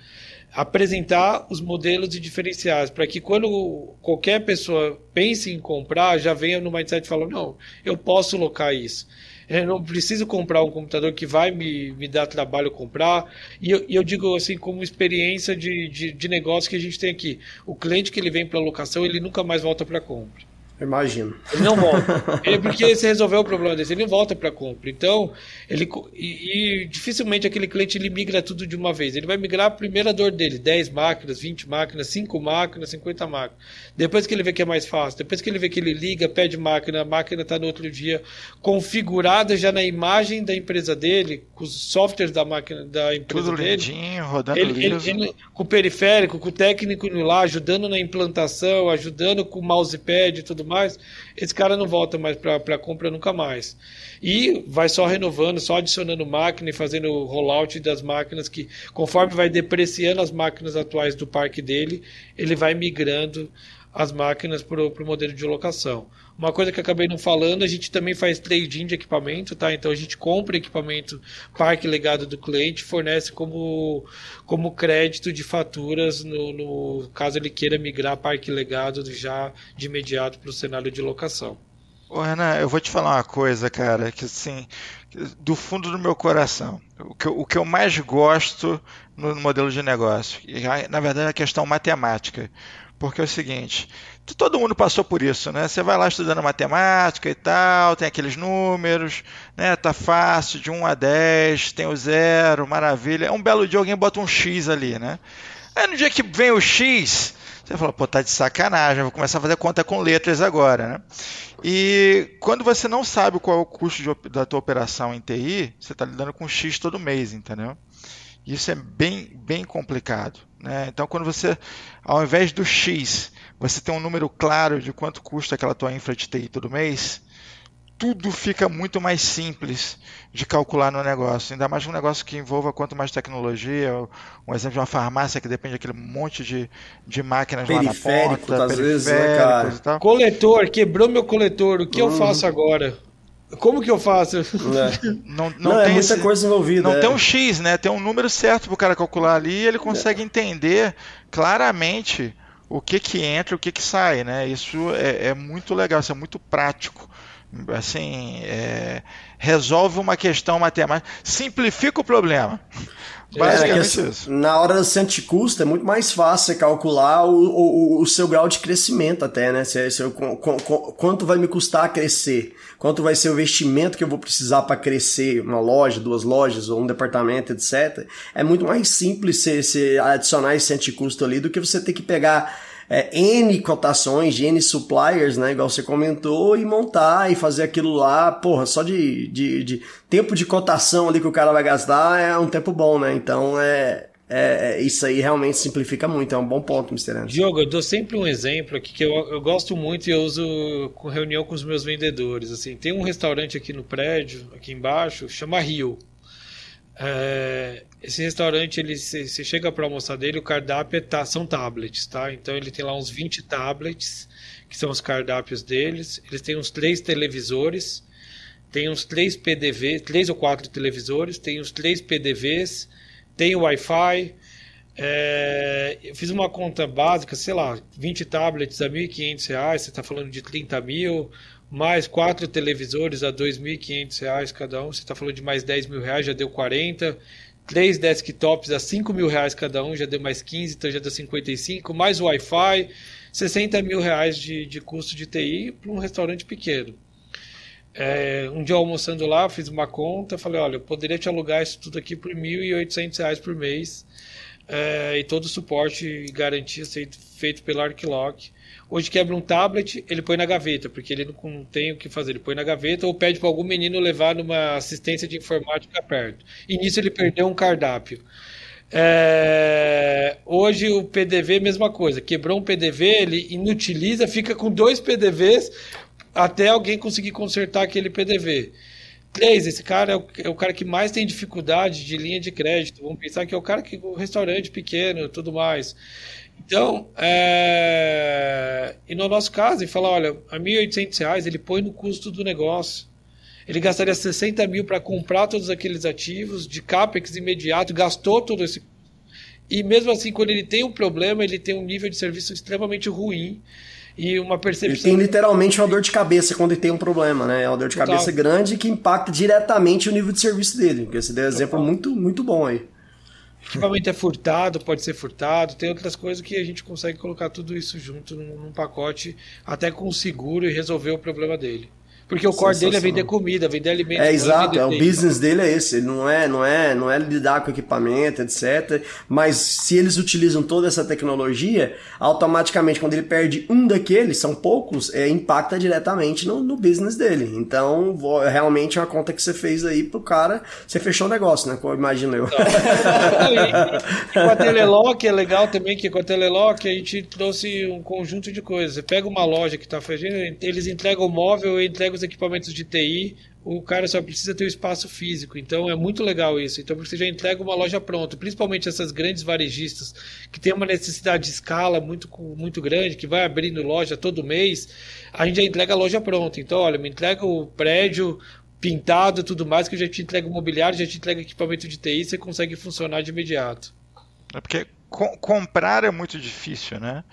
apresentar os modelos e diferenciais para que quando qualquer pessoa pense em comprar, já venha no mindset e fala, não, eu posso locar isso. Eu não preciso comprar um computador que vai me, me dar trabalho comprar. E eu, eu digo assim, como experiência de, de, de negócio que a gente tem aqui. O cliente que ele vem para locação, ele nunca mais volta para compra. Imagino. Ele não volta. [LAUGHS] Ele, porque você resolveu o problema dele, ele não volta para compra. Então, ele e, e dificilmente aquele cliente ele migra tudo de uma vez. Ele vai migrar a primeira dor dele, 10 máquinas, 20 máquinas, 5 máquinas, 50 máquinas. Depois que ele vê que é mais fácil, depois que ele vê que ele liga, pede máquina, a máquina está no outro dia configurada já na imagem da empresa dele, com os softwares da máquina da empresa Tudo dele. lindinho, rodando Ele, ele- ele- com o periférico, com o técnico lá, ajudando na implantação, ajudando com o mousepad e tudo mais, esse cara não volta mais para compra nunca mais. E vai só renovando, só adicionando máquina e fazendo o rollout das máquinas que, conforme vai depreciando as máquinas atuais do parque dele, ele vai migrando as máquinas para o modelo de locação. Uma coisa que acabei não falando, a gente também faz trade-in de equipamento, tá? Então a gente compra equipamento parque legado do cliente, fornece como, como crédito de faturas no, no caso ele queira migrar parque legado já de imediato para o cenário de locação. Ô, Renan, eu vou te falar uma coisa, cara, que assim, do fundo do meu coração, o que, eu, o que eu mais gosto no modelo de negócio, na verdade é a questão matemática. Porque é o seguinte, todo mundo passou por isso, né? Você vai lá estudando matemática e tal, tem aqueles números, né? Tá fácil, de 1 a 10, tem o zero, maravilha. É um belo dia alguém bota um X ali, né? Aí no dia que vem o X, você fala, pô, tá de sacanagem, vou começar a fazer conta com letras agora, né? E quando você não sabe qual é o custo de, da tua operação em TI, você está lidando com X todo mês, entendeu? Isso é bem, bem complicado. Né? Então, quando você, ao invés do X, você tem um número claro de quanto custa aquela tua infra de TI todo mês, tudo fica muito mais simples de calcular no negócio. Ainda mais um negócio que envolva quanto mais tecnologia. Um exemplo de uma farmácia que depende daquele monte de, de máquinas lá na ponta, às vezes, né, cara? Coletor, quebrou meu coletor. O que uhum. eu faço agora? Como que eu faço? É. [LAUGHS] Não, não, não, é tem é muita esse, coisa envolvida. Não é. tem um X, né? Tem um número certo para o cara calcular ali e ele consegue é. entender claramente o que que entra, o que que sai, né? Isso é, é muito legal, isso é muito prático assim, é, resolve uma questão matemática, simplifica o problema. É, Basicamente é, isso. Na hora do centro de custo é muito mais fácil você calcular o, o, o seu grau de crescimento até, né? Se, se eu, quanto vai me custar crescer? Quanto vai ser o investimento que eu vou precisar para crescer uma loja, duas lojas ou um departamento, etc. É muito mais simples você, você adicionar esse centro de custo ali do que você ter que pegar é, N cotações N suppliers, né? Igual você comentou, e montar e fazer aquilo lá, porra, só de, de, de tempo de cotação ali que o cara vai gastar é um tempo bom, né? Então é, é, isso aí realmente simplifica muito, é um bom ponto, Mr. Anderson. Diogo, eu dou sempre um exemplo aqui que eu, eu gosto muito e eu uso com reunião com os meus vendedores. Assim, tem um restaurante aqui no prédio, aqui embaixo, chama Rio. É, esse restaurante, ele você chega para almoçar dele, o cardápio é, tá, são tablets, tá? Então ele tem lá uns 20 tablets, que são os cardápios deles. Eles têm uns três televisores, tem uns três PDV, três ou quatro televisores, tem uns três PDVs, tem o Wi-Fi. É, eu fiz uma conta básica, sei lá, 20 tablets a R$ 1.500, você está falando de 30 mil, mais quatro televisores a R$ 2.500 cada um, você está falando de mais 10 mil reais, já deu 40. Três desktops a 5 mil reais cada um, já deu mais 15, então já deu 55. Mais Wi-Fi, 60 mil reais de, de custo de TI para um restaurante pequeno. É, um dia almoçando lá, fiz uma conta, falei, olha, eu poderia te alugar isso tudo aqui por R$ 1.800 por mês é, e todo o suporte e garantia feito pela Arclock. Hoje quebra um tablet, ele põe na gaveta, porque ele não tem o que fazer. Ele põe na gaveta ou pede para algum menino levar numa assistência de informática perto. E nisso ele perdeu um cardápio. É... Hoje o PDV, mesma coisa. Quebrou um PDV, ele inutiliza, fica com dois PDVs até alguém conseguir consertar aquele PDV. Três, esse cara é o, é o, cara que mais tem dificuldade de linha de crédito. Vamos pensar que é o cara que o restaurante pequeno, tudo mais. Então, é... e no nosso caso, ele fala, olha, a R$ 1.800 ele põe no custo do negócio. Ele gastaria 60 mil para comprar todos aqueles ativos, de CAPEX imediato, gastou todo esse. E mesmo assim, quando ele tem um problema, ele tem um nível de serviço extremamente ruim e uma percepção. Ele tem literalmente uma dor de cabeça quando ele tem um problema, né? É uma dor de Total. cabeça grande que impacta diretamente o nível de serviço dele. Porque você deu um exemplo muito, muito bom aí equipamento é furtado, pode ser furtado, tem outras coisas que a gente consegue colocar tudo isso junto num, num pacote, até com seguro e resolver o problema dele. Porque o core dele é vender comida, vender alimentos. É exato, é, o business dele é esse. Ele não é, não é, não é lidar com equipamento, etc. Mas se eles utilizam toda essa tecnologia, automaticamente quando ele perde um daqueles, são poucos, é, impacta diretamente no, no business dele. Então, realmente é uma conta que você fez aí pro cara, você fechou o negócio, né? Imagino eu. E, e, com a Telelock é legal também que com a Telelock a gente trouxe um conjunto de coisas. Você pega uma loja que está fazendo, eles entregam o móvel e entregam os equipamentos de TI, o cara só precisa ter o espaço físico. Então é muito legal isso. Então você já entrega uma loja pronta, principalmente essas grandes varejistas que tem uma necessidade de escala muito, muito grande, que vai abrindo loja todo mês, a gente já entrega a loja pronta. Então, olha, me entrega o prédio pintado tudo mais, que eu já te entrego mobiliário, já te entrega equipamento de TI, você consegue funcionar de imediato. É porque comprar é muito difícil, né?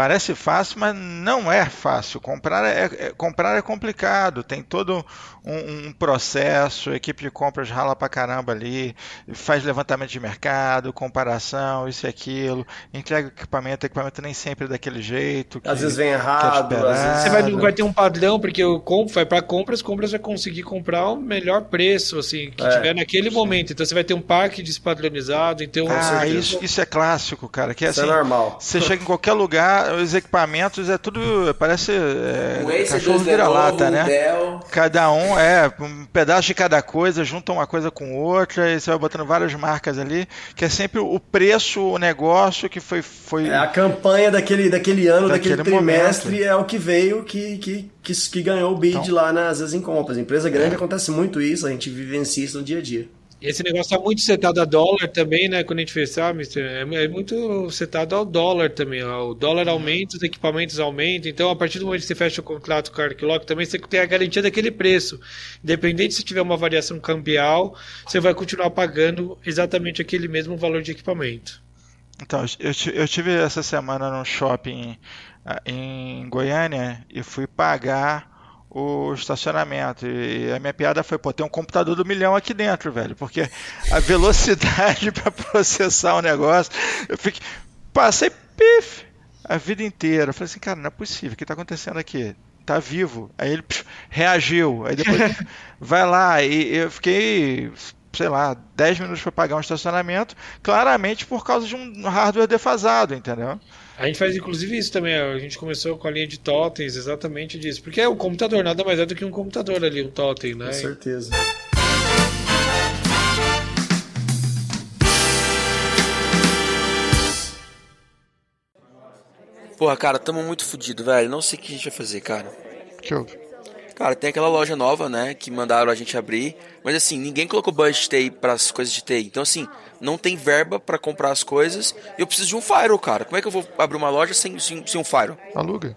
Parece fácil, mas não é fácil. Comprar é, é- comprar é complicado. Tem todo um, um processo. A equipe de compras rala pra caramba ali, faz levantamento de mercado, comparação, isso e aquilo, entrega o equipamento. O equipamento nem sempre é daquele jeito. Às que- vezes vem que é errado, às vezes. Você vai, vai ter um padrão, porque o comp vai para compras, compras vai conseguir comprar o melhor preço, assim, que É, tiver naquele momento. Então você vai ter um parque despadronizado, então Ah, isso, isso é clássico, cara. Que é Isso é assim, normal. Você chega em qualquer lugar, os equipamentos é tudo. Parece é, cachorro 2 vira-lata, né? Cada um é um pedaço de cada coisa, junta uma coisa com outra, e você vai botando várias marcas ali, que é sempre o preço, o negócio que foi. foi... É a campanha daquele, daquele ano, Daquele daquele trimestre, momento. é o que veio que, que, que, que ganhou o bid Então- lá nas compras. Empresa grande acontece muito isso, a gente vivencia isso no dia a dia. Esse negócio tá muito setado a dólar também, né? Quando a gente fez, sabe? É é muito setado ao dólar também. ó. O dólar aumenta, os equipamentos aumentam. Então, a partir do momento que você fecha o contrato com a Arclock, também você tem a garantia daquele preço. Independente se tiver uma variação cambial, você vai continuar pagando exatamente aquele mesmo valor de equipamento. Então, eu, eu tive essa semana num shopping ah, em Goiânia e fui pagar o estacionamento. E a minha piada foi, pô, tem um computador do milhão aqui dentro, velho. Porque a velocidade [LAUGHS] para processar o negócio, eu fiquei, passei pif a vida inteira. Eu falei assim, cara, não é possível, o que está acontecendo aqui? Tá vivo. Aí ele pf, reagiu. Aí depois [LAUGHS] vai lá e eu fiquei sei lá, 10 minutos para pagar um estacionamento, claramente por causa de um hardware defasado, entendeu? A gente faz inclusive isso também. A gente começou com a linha de totens exatamente disso. Porque é o computador, nada mais é do que um computador ali, um totem, né? Com certeza. Porra, cara, tamo muito fudido, velho. Não sei o que a gente vai fazer, cara. Que houve? Cara, tem aquela loja nova, né, que mandaram a gente abrir, mas assim, ninguém colocou budget TI para as coisas de TI. Então assim, não tem verba pra comprar as coisas. E eu preciso de um firewall, cara. Como é que eu vou abrir uma loja sem, sem, sem um firewall? Aluga.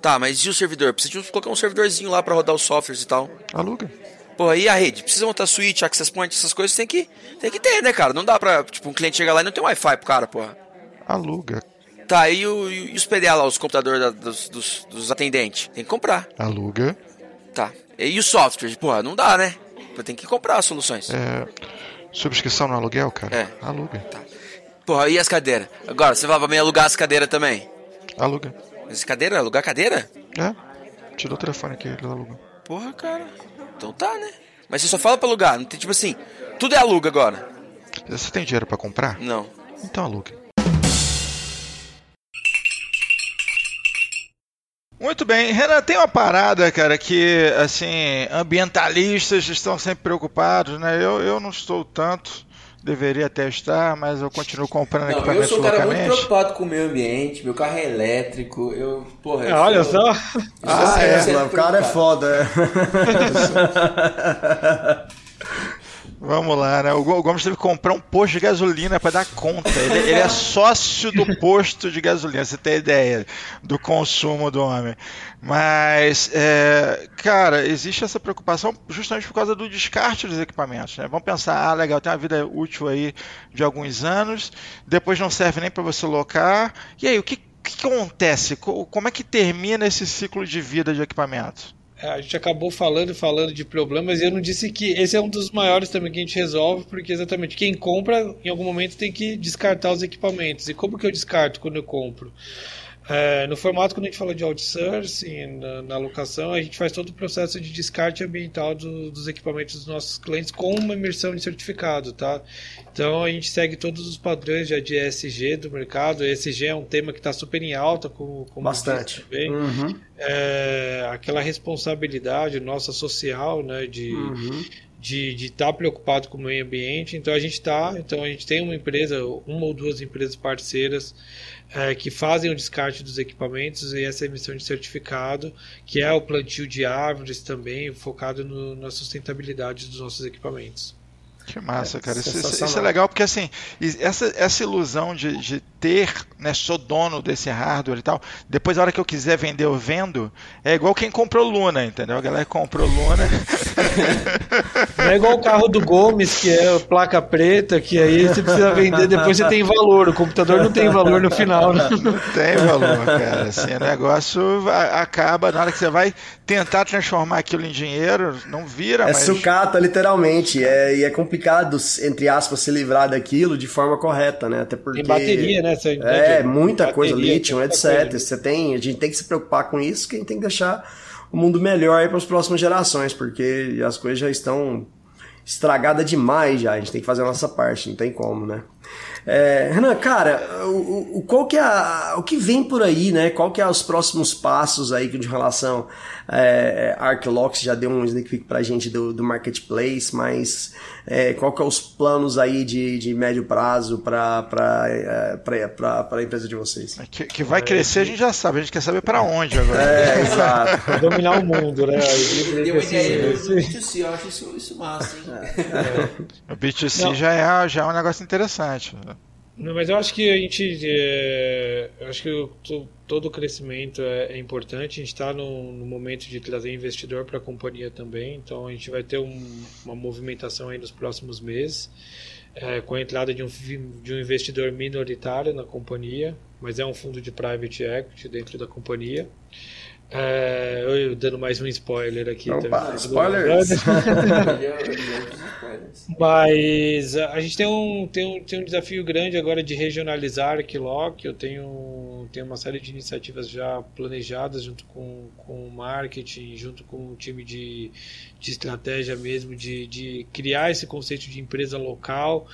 Tá, mas e o servidor? Preciso colocar um servidorzinho lá pra rodar os softwares e tal. Aluga. Porra, e a rede? Precisa montar switch, access point, essas coisas tem que, tem que ter, né, cara? Não dá pra, tipo, um cliente chegar lá e não tem Wi-Fi pro cara, porra. Aluga. Tá, e, o, e os PDA lá, os computadores da- dos, dos, dos atendentes? Tem que comprar. Aluga. Tá. E o software? Porra, não dá, né? Tem que comprar as soluções. É, subscrição no aluguel, cara? É. Aluga. Porra, e as cadeiras? Agora, você vai pra mim alugar as cadeiras também? Aluga. As cadeiras? Alugar cadeira? É? Te dou o telefone aqui, ele aluga. Porra, cara. Então tá, né? Mas você só fala pra alugar, não tem tipo assim, tudo é aluga agora. Você tem dinheiro pra comprar? Não. Então aluga. Muito bem, Renan, tem uma parada, cara, que assim, ambientalistas estão sempre preocupados, né? Eu, eu não estou tanto, deveria até estar, mas eu continuo comprando Não, eu equipamentos sou um cara muito preocupado com o meio ambiente, meu carro é elétrico, eu, porra, eu É, olha sou- só. eu Ah, é, sempre o cara é foda. [LAUGHS] [LAUGHS] Vamos lá, né? O Go- o Gomes teve que comprar um posto de gasolina para dar conta. Ele, ele é sócio do posto de gasolina, você tem ideia do consumo do homem. Mas, é, cara, existe essa preocupação justamente por causa do descarte dos equipamentos. Né? Vamos pensar, ah, legal, tem uma vida útil aí de alguns anos, depois não serve nem para você locar. E aí, o que, que acontece? Co- Como é que termina esse ciclo de vida de equipamentos? É, A gente acabou falando e falando de problemas e eu não disse que esse é um dos maiores também que a gente resolve, porque exatamente quem compra em algum momento tem que descartar os equipamentos. E como que eu descarto quando eu compro? É, no formato, quando a gente fala de outsourcing, na, na locação, a gente faz todo o processo de descarte ambiental do- dos equipamentos dos nossos clientes com uma imersão de certificado, tá? Então a gente segue todos os padrões já de ESG do mercado. ESG é um tema que está super em alta, como, como Bastante. também Uhum. é, aquela responsabilidade nossa social, né, de Uhum. De estar preocupado com o meio ambiente. Então a gente está, então a gente tem uma empresa, uma ou duas empresas parceiras é, que fazem o descarte dos equipamentos e essa emissão de certificado, que é o plantio de árvores também, focado no, na sustentabilidade dos nossos equipamentos. Que massa, É, cara. Isso, isso- é legal porque assim, essa, essa ilusão de, de ter, né, sou dono desse hardware e tal. Depois, a hora que eu quiser vender, eu vendo. É igual quem comprou Luna, entendeu? A galera que comprou Luna. [LAUGHS] Não é igual o carro do Gomes, que é placa preta, que aí você precisa vender, depois você tem valor. O computador não tem valor no final, né? Não tem valor, cara. Assim, o negócio acaba na hora que você vai tentar transformar aquilo em dinheiro, não vira é mas... sucata, literalmente. É, e é complicado, entre aspas, se livrar daquilo de forma correta, né? Até porque. Tem bateria, né? Você é, muita bateria, coisa, lítio, etc. Coisa. Você tem, a gente tem que se preocupar com isso, que a gente tem que deixar o mundo melhor para as próximas gerações, porque as coisas já estão estragadas demais já. A gente tem que fazer a nossa parte, não tem como, né? É, Renan, cara, o, o, qual que é a, o que vem por aí, né? Qual que é os próximos passos aí de relação é, Arclox já deu um sneak peek pra gente do, do marketplace, mas é, qual que é os planos aí de, de médio prazo para é, a empresa de vocês? Que, que vai crescer a gente já sabe, a gente quer saber para onde agora. É, exato. [LAUGHS] Dominar o mundo, né? Deu uma ideia do B2C, eu acho isso, isso massa, hein? É. O B2C já é, já é um negócio interessante. Não, mas eu acho que a gente. É, eu acho que todo o crescimento é, é importante. A gente está no, no, momento de trazer investidor para a companhia também. Então a gente vai ter um, uma movimentação aí nos próximos meses. É, com a entrada de um, de um investidor minoritário na companhia, mas é um fundo de private equity dentro da companhia. É, eu dando mais um spoiler aqui. Opa, spoilers! Mas [LAUGHS] a gente tem um, tem, um, tem um desafio grande agora de regionalizar Arquiloc. Eu tenho, tenho uma série de iniciativas já planejadas junto com, com o marketing, junto com o time de, de estratégia mesmo, de, de criar esse conceito de empresa local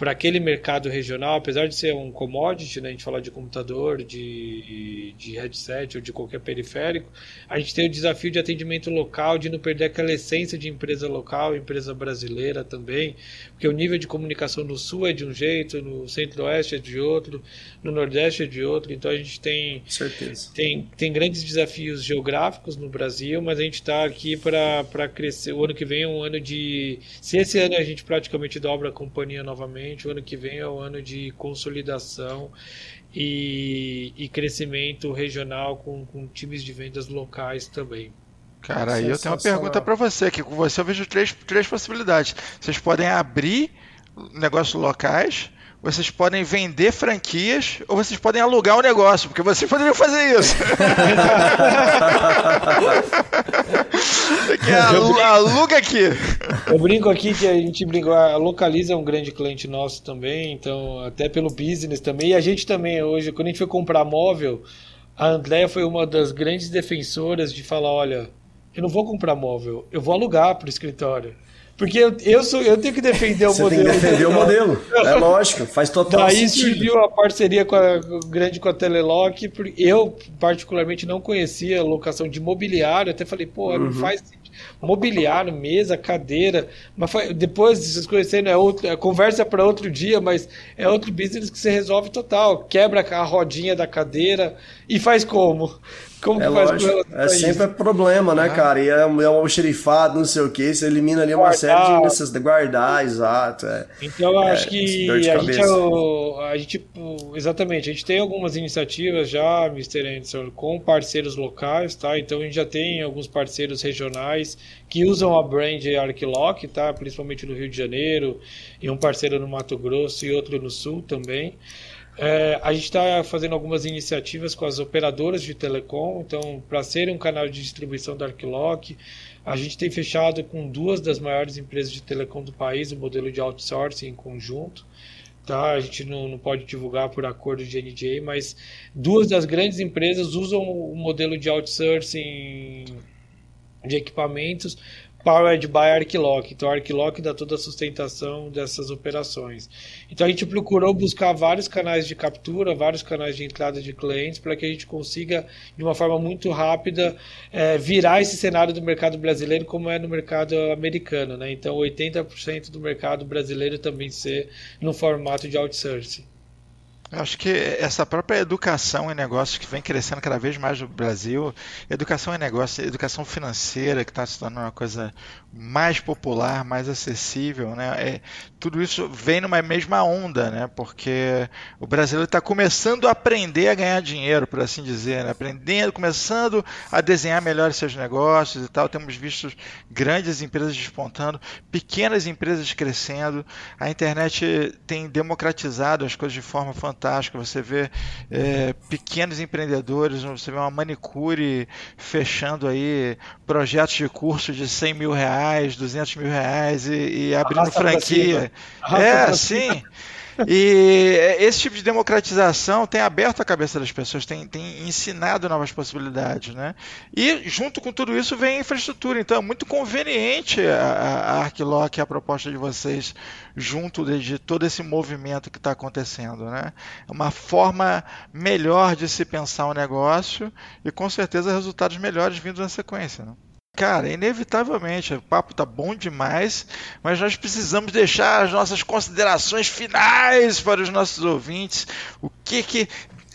para aquele mercado regional, apesar de ser um commodity, né, a gente falar de computador, de, de headset ou de qualquer periférico, a gente tem o desafio de atendimento local, de não perder aquela essência de empresa local, empresa brasileira também, porque o nível de comunicação no sul é de um jeito, no centro-oeste é de outro, no nordeste é de outro, então a gente tem, Certeza. tem, tem grandes desafios geográficos no Brasil, mas a gente está aqui para crescer. O ano que vem é um ano de. Se esse ano a gente praticamente dobra a companhia novamente, o ano que vem é um ano de consolidação e, e crescimento regional com, com times de vendas locais também. Cara, aí eu tenho uma pergunta para você, que com você eu vejo três, três possibilidades. Vocês podem abrir negócios locais, vocês podem vender franquias ou vocês podem alugar o negócio, porque vocês poderiam fazer isso. [LAUGHS] que aluga, aluga aqui. Eu brinco aqui que a gente brinca, a Localiza é um grande cliente nosso também, então até pelo business também. E a gente também hoje, quando a gente foi comprar móvel, a Andrea foi uma das grandes defensoras de falar, olha, eu não vou comprar móvel, eu vou alugar para o escritório. Porque eu, eu, sou, eu tenho que defender o Você modelo. Tem que defender o modelo. É lógico, faz total Daí sentido. surgiu a parceria com a, grande com a Telelock. Porque eu, particularmente, não conhecia a locação de mobiliário. Até falei, pô, uhum. faz mobiliário, mesa, cadeira. Mas foi, depois vocês conhecendo, é, outro, é conversa para outro dia, mas é outro business que você resolve total. Quebra a rodinha da cadeira e faz como? Como é que faz lógico. É sempre isso? problema, né, ah. cara? E é, é um xerifado, não sei o que, você elimina ali uma série de necessidades. Guardar, exato. É. Então eu acho é, que a gente, é a gente, exatamente, a gente tem algumas iniciativas já, Mr. Anderson, com parceiros locais, tá? Então a gente já tem alguns parceiros regionais que usam a brand Arquilock, tá? Principalmente no Rio de Janeiro, e um parceiro no Mato Grosso e outro no Sul também. É, a gente está fazendo algumas iniciativas com as operadoras de telecom, então, para serem um canal de distribuição da Arquilock, a gente tem fechado com duas das maiores empresas de telecom do país o modelo de outsourcing em conjunto. Tá? A gente não, não pode divulgar por acordo de NDA, mas duas das grandes empresas usam o modelo de outsourcing de equipamentos Powered by Arquilock. Então, a Arquilock dá toda a sustentação dessas operações. Então, a gente procurou buscar vários canais de captura, vários canais de entrada de clientes, para que a gente consiga, de uma forma muito rápida, é, virar esse cenário do mercado brasileiro como é no mercado americano. Né? Então, 80% do mercado brasileiro também ser no formato de outsourcing. Eu acho que essa própria educação em negócios que vem crescendo cada vez mais no Brasil, educação em negócio, educação financeira que está se tornando uma coisa mais popular, mais acessível, né? É, tudo isso vem numa mesma onda, né? Porque o brasileiro está começando a aprender a ganhar dinheiro, por assim dizer, né? aprendendo, começando a desenhar melhor seus negócios e tal. Temos visto grandes empresas despontando, pequenas empresas crescendo. A internet tem democratizado as coisas de forma fantástica. Você vê é, pequenos empreendedores, você vê uma manicure fechando aí projetos de curso de 100 mil reais, 200 mil reais e, e abrindo franquia. É, sim. E esse tipo de democratização tem aberto a cabeça das pessoas, tem, tem ensinado novas possibilidades, né? E junto com tudo isso vem a infraestrutura. Então é muito conveniente a, a Arquiloc, a proposta de vocês, junto de, de todo esse movimento que está acontecendo, né? É uma forma melhor de se pensar o negócio e com certeza resultados melhores vindo na sequência, né? Cara, inevitavelmente, o papo tá bom demais, mas nós precisamos deixar as nossas considerações finais para os nossos ouvintes. O que que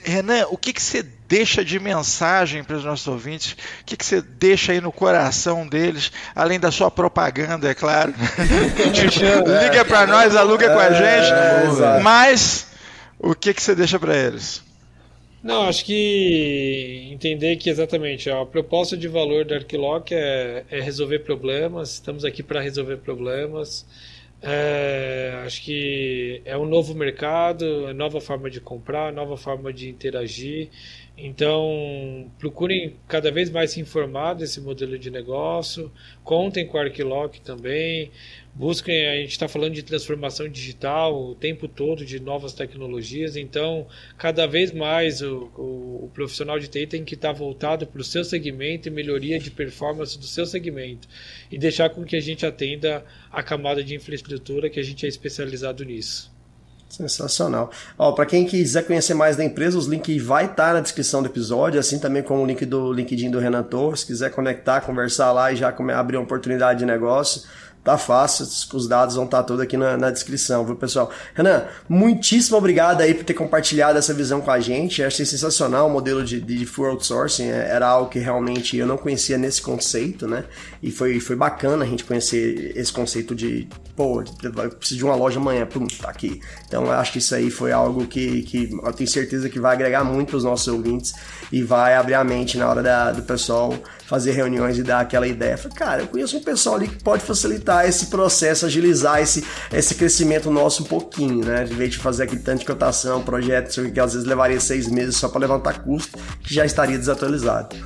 Renan, o que que você deixa de mensagem para os nossos ouvintes? O que que você deixa aí no coração deles, além da sua propaganda, é claro? [LAUGHS] Liga para nós, aluga com a gente, exato. mas o que que você deixa para eles? Não, acho que entender que exatamente a proposta de valor da Arquiloc é, é resolver problemas, estamos aqui para resolver problemas. É, acho que é um novo mercado, é nova forma de comprar, nova forma de interagir. Então, procurem cada vez mais se informar desse modelo de negócio, contem com a Arquiloc também, busquem, a gente está falando de transformação digital o tempo todo, de novas tecnologias, então, cada vez mais o, o, o profissional de TI tem que estar voltado para o seu segmento e melhoria de performance do seu segmento, e deixar com que a gente atenda a camada de infraestrutura que a gente é especializado nisso. Sensacional. Ó, para quem quiser conhecer mais da empresa, os links vai estar na descrição do episódio, assim também como o link do LinkedIn do Renan Torres. Se quiser conectar, conversar lá e já abrir uma oportunidade de negócio, tá fácil. Os dados vão estar todos aqui na, na descrição, viu, pessoal? Renan, muitíssimo obrigado aí por ter compartilhado essa visão com a gente. Eu achei sensacional o modelo de, de full outsourcing. é, Era algo que realmente eu não conhecia nesse conceito, né? E foi, foi bacana a gente conhecer esse conceito de, pô, eu preciso de uma loja amanhã, pum, tá aqui. Então eu acho que isso aí foi algo que, que eu tenho certeza que vai agregar muito para os nossos ouvintes e vai abrir a mente na hora da- do pessoal fazer reuniões e dar aquela ideia. Falei, cara, eu conheço um pessoal ali que pode facilitar esse processo, agilizar esse, esse crescimento nosso um pouquinho, né? De vez de fazer aquele tanto de cotação, projeto, que, às vezes levaria seis meses só para levantar custo, que já estaria desatualizado. [LAUGHS]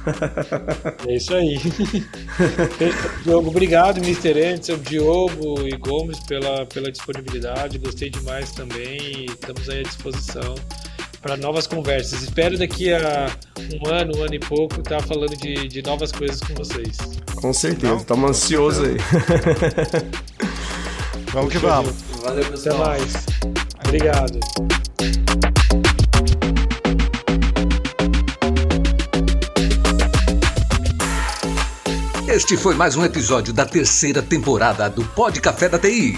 É isso aí. [LAUGHS] Diogo, obrigado, Mr. Anderson, Diogo e Gomes pela, pela disponibilidade. Gostei demais também estamos aí à disposição para novas conversas. Espero daqui a um ano, um ano e pouco, estar falando de, de novas coisas com vocês. Com certeza, estamos ansiosos aí. [LAUGHS] Vamos que vamos. Valeu, Até pessoal. mais. Obrigado. Este foi mais um episódio da terceira temporada do Pod Café da TI.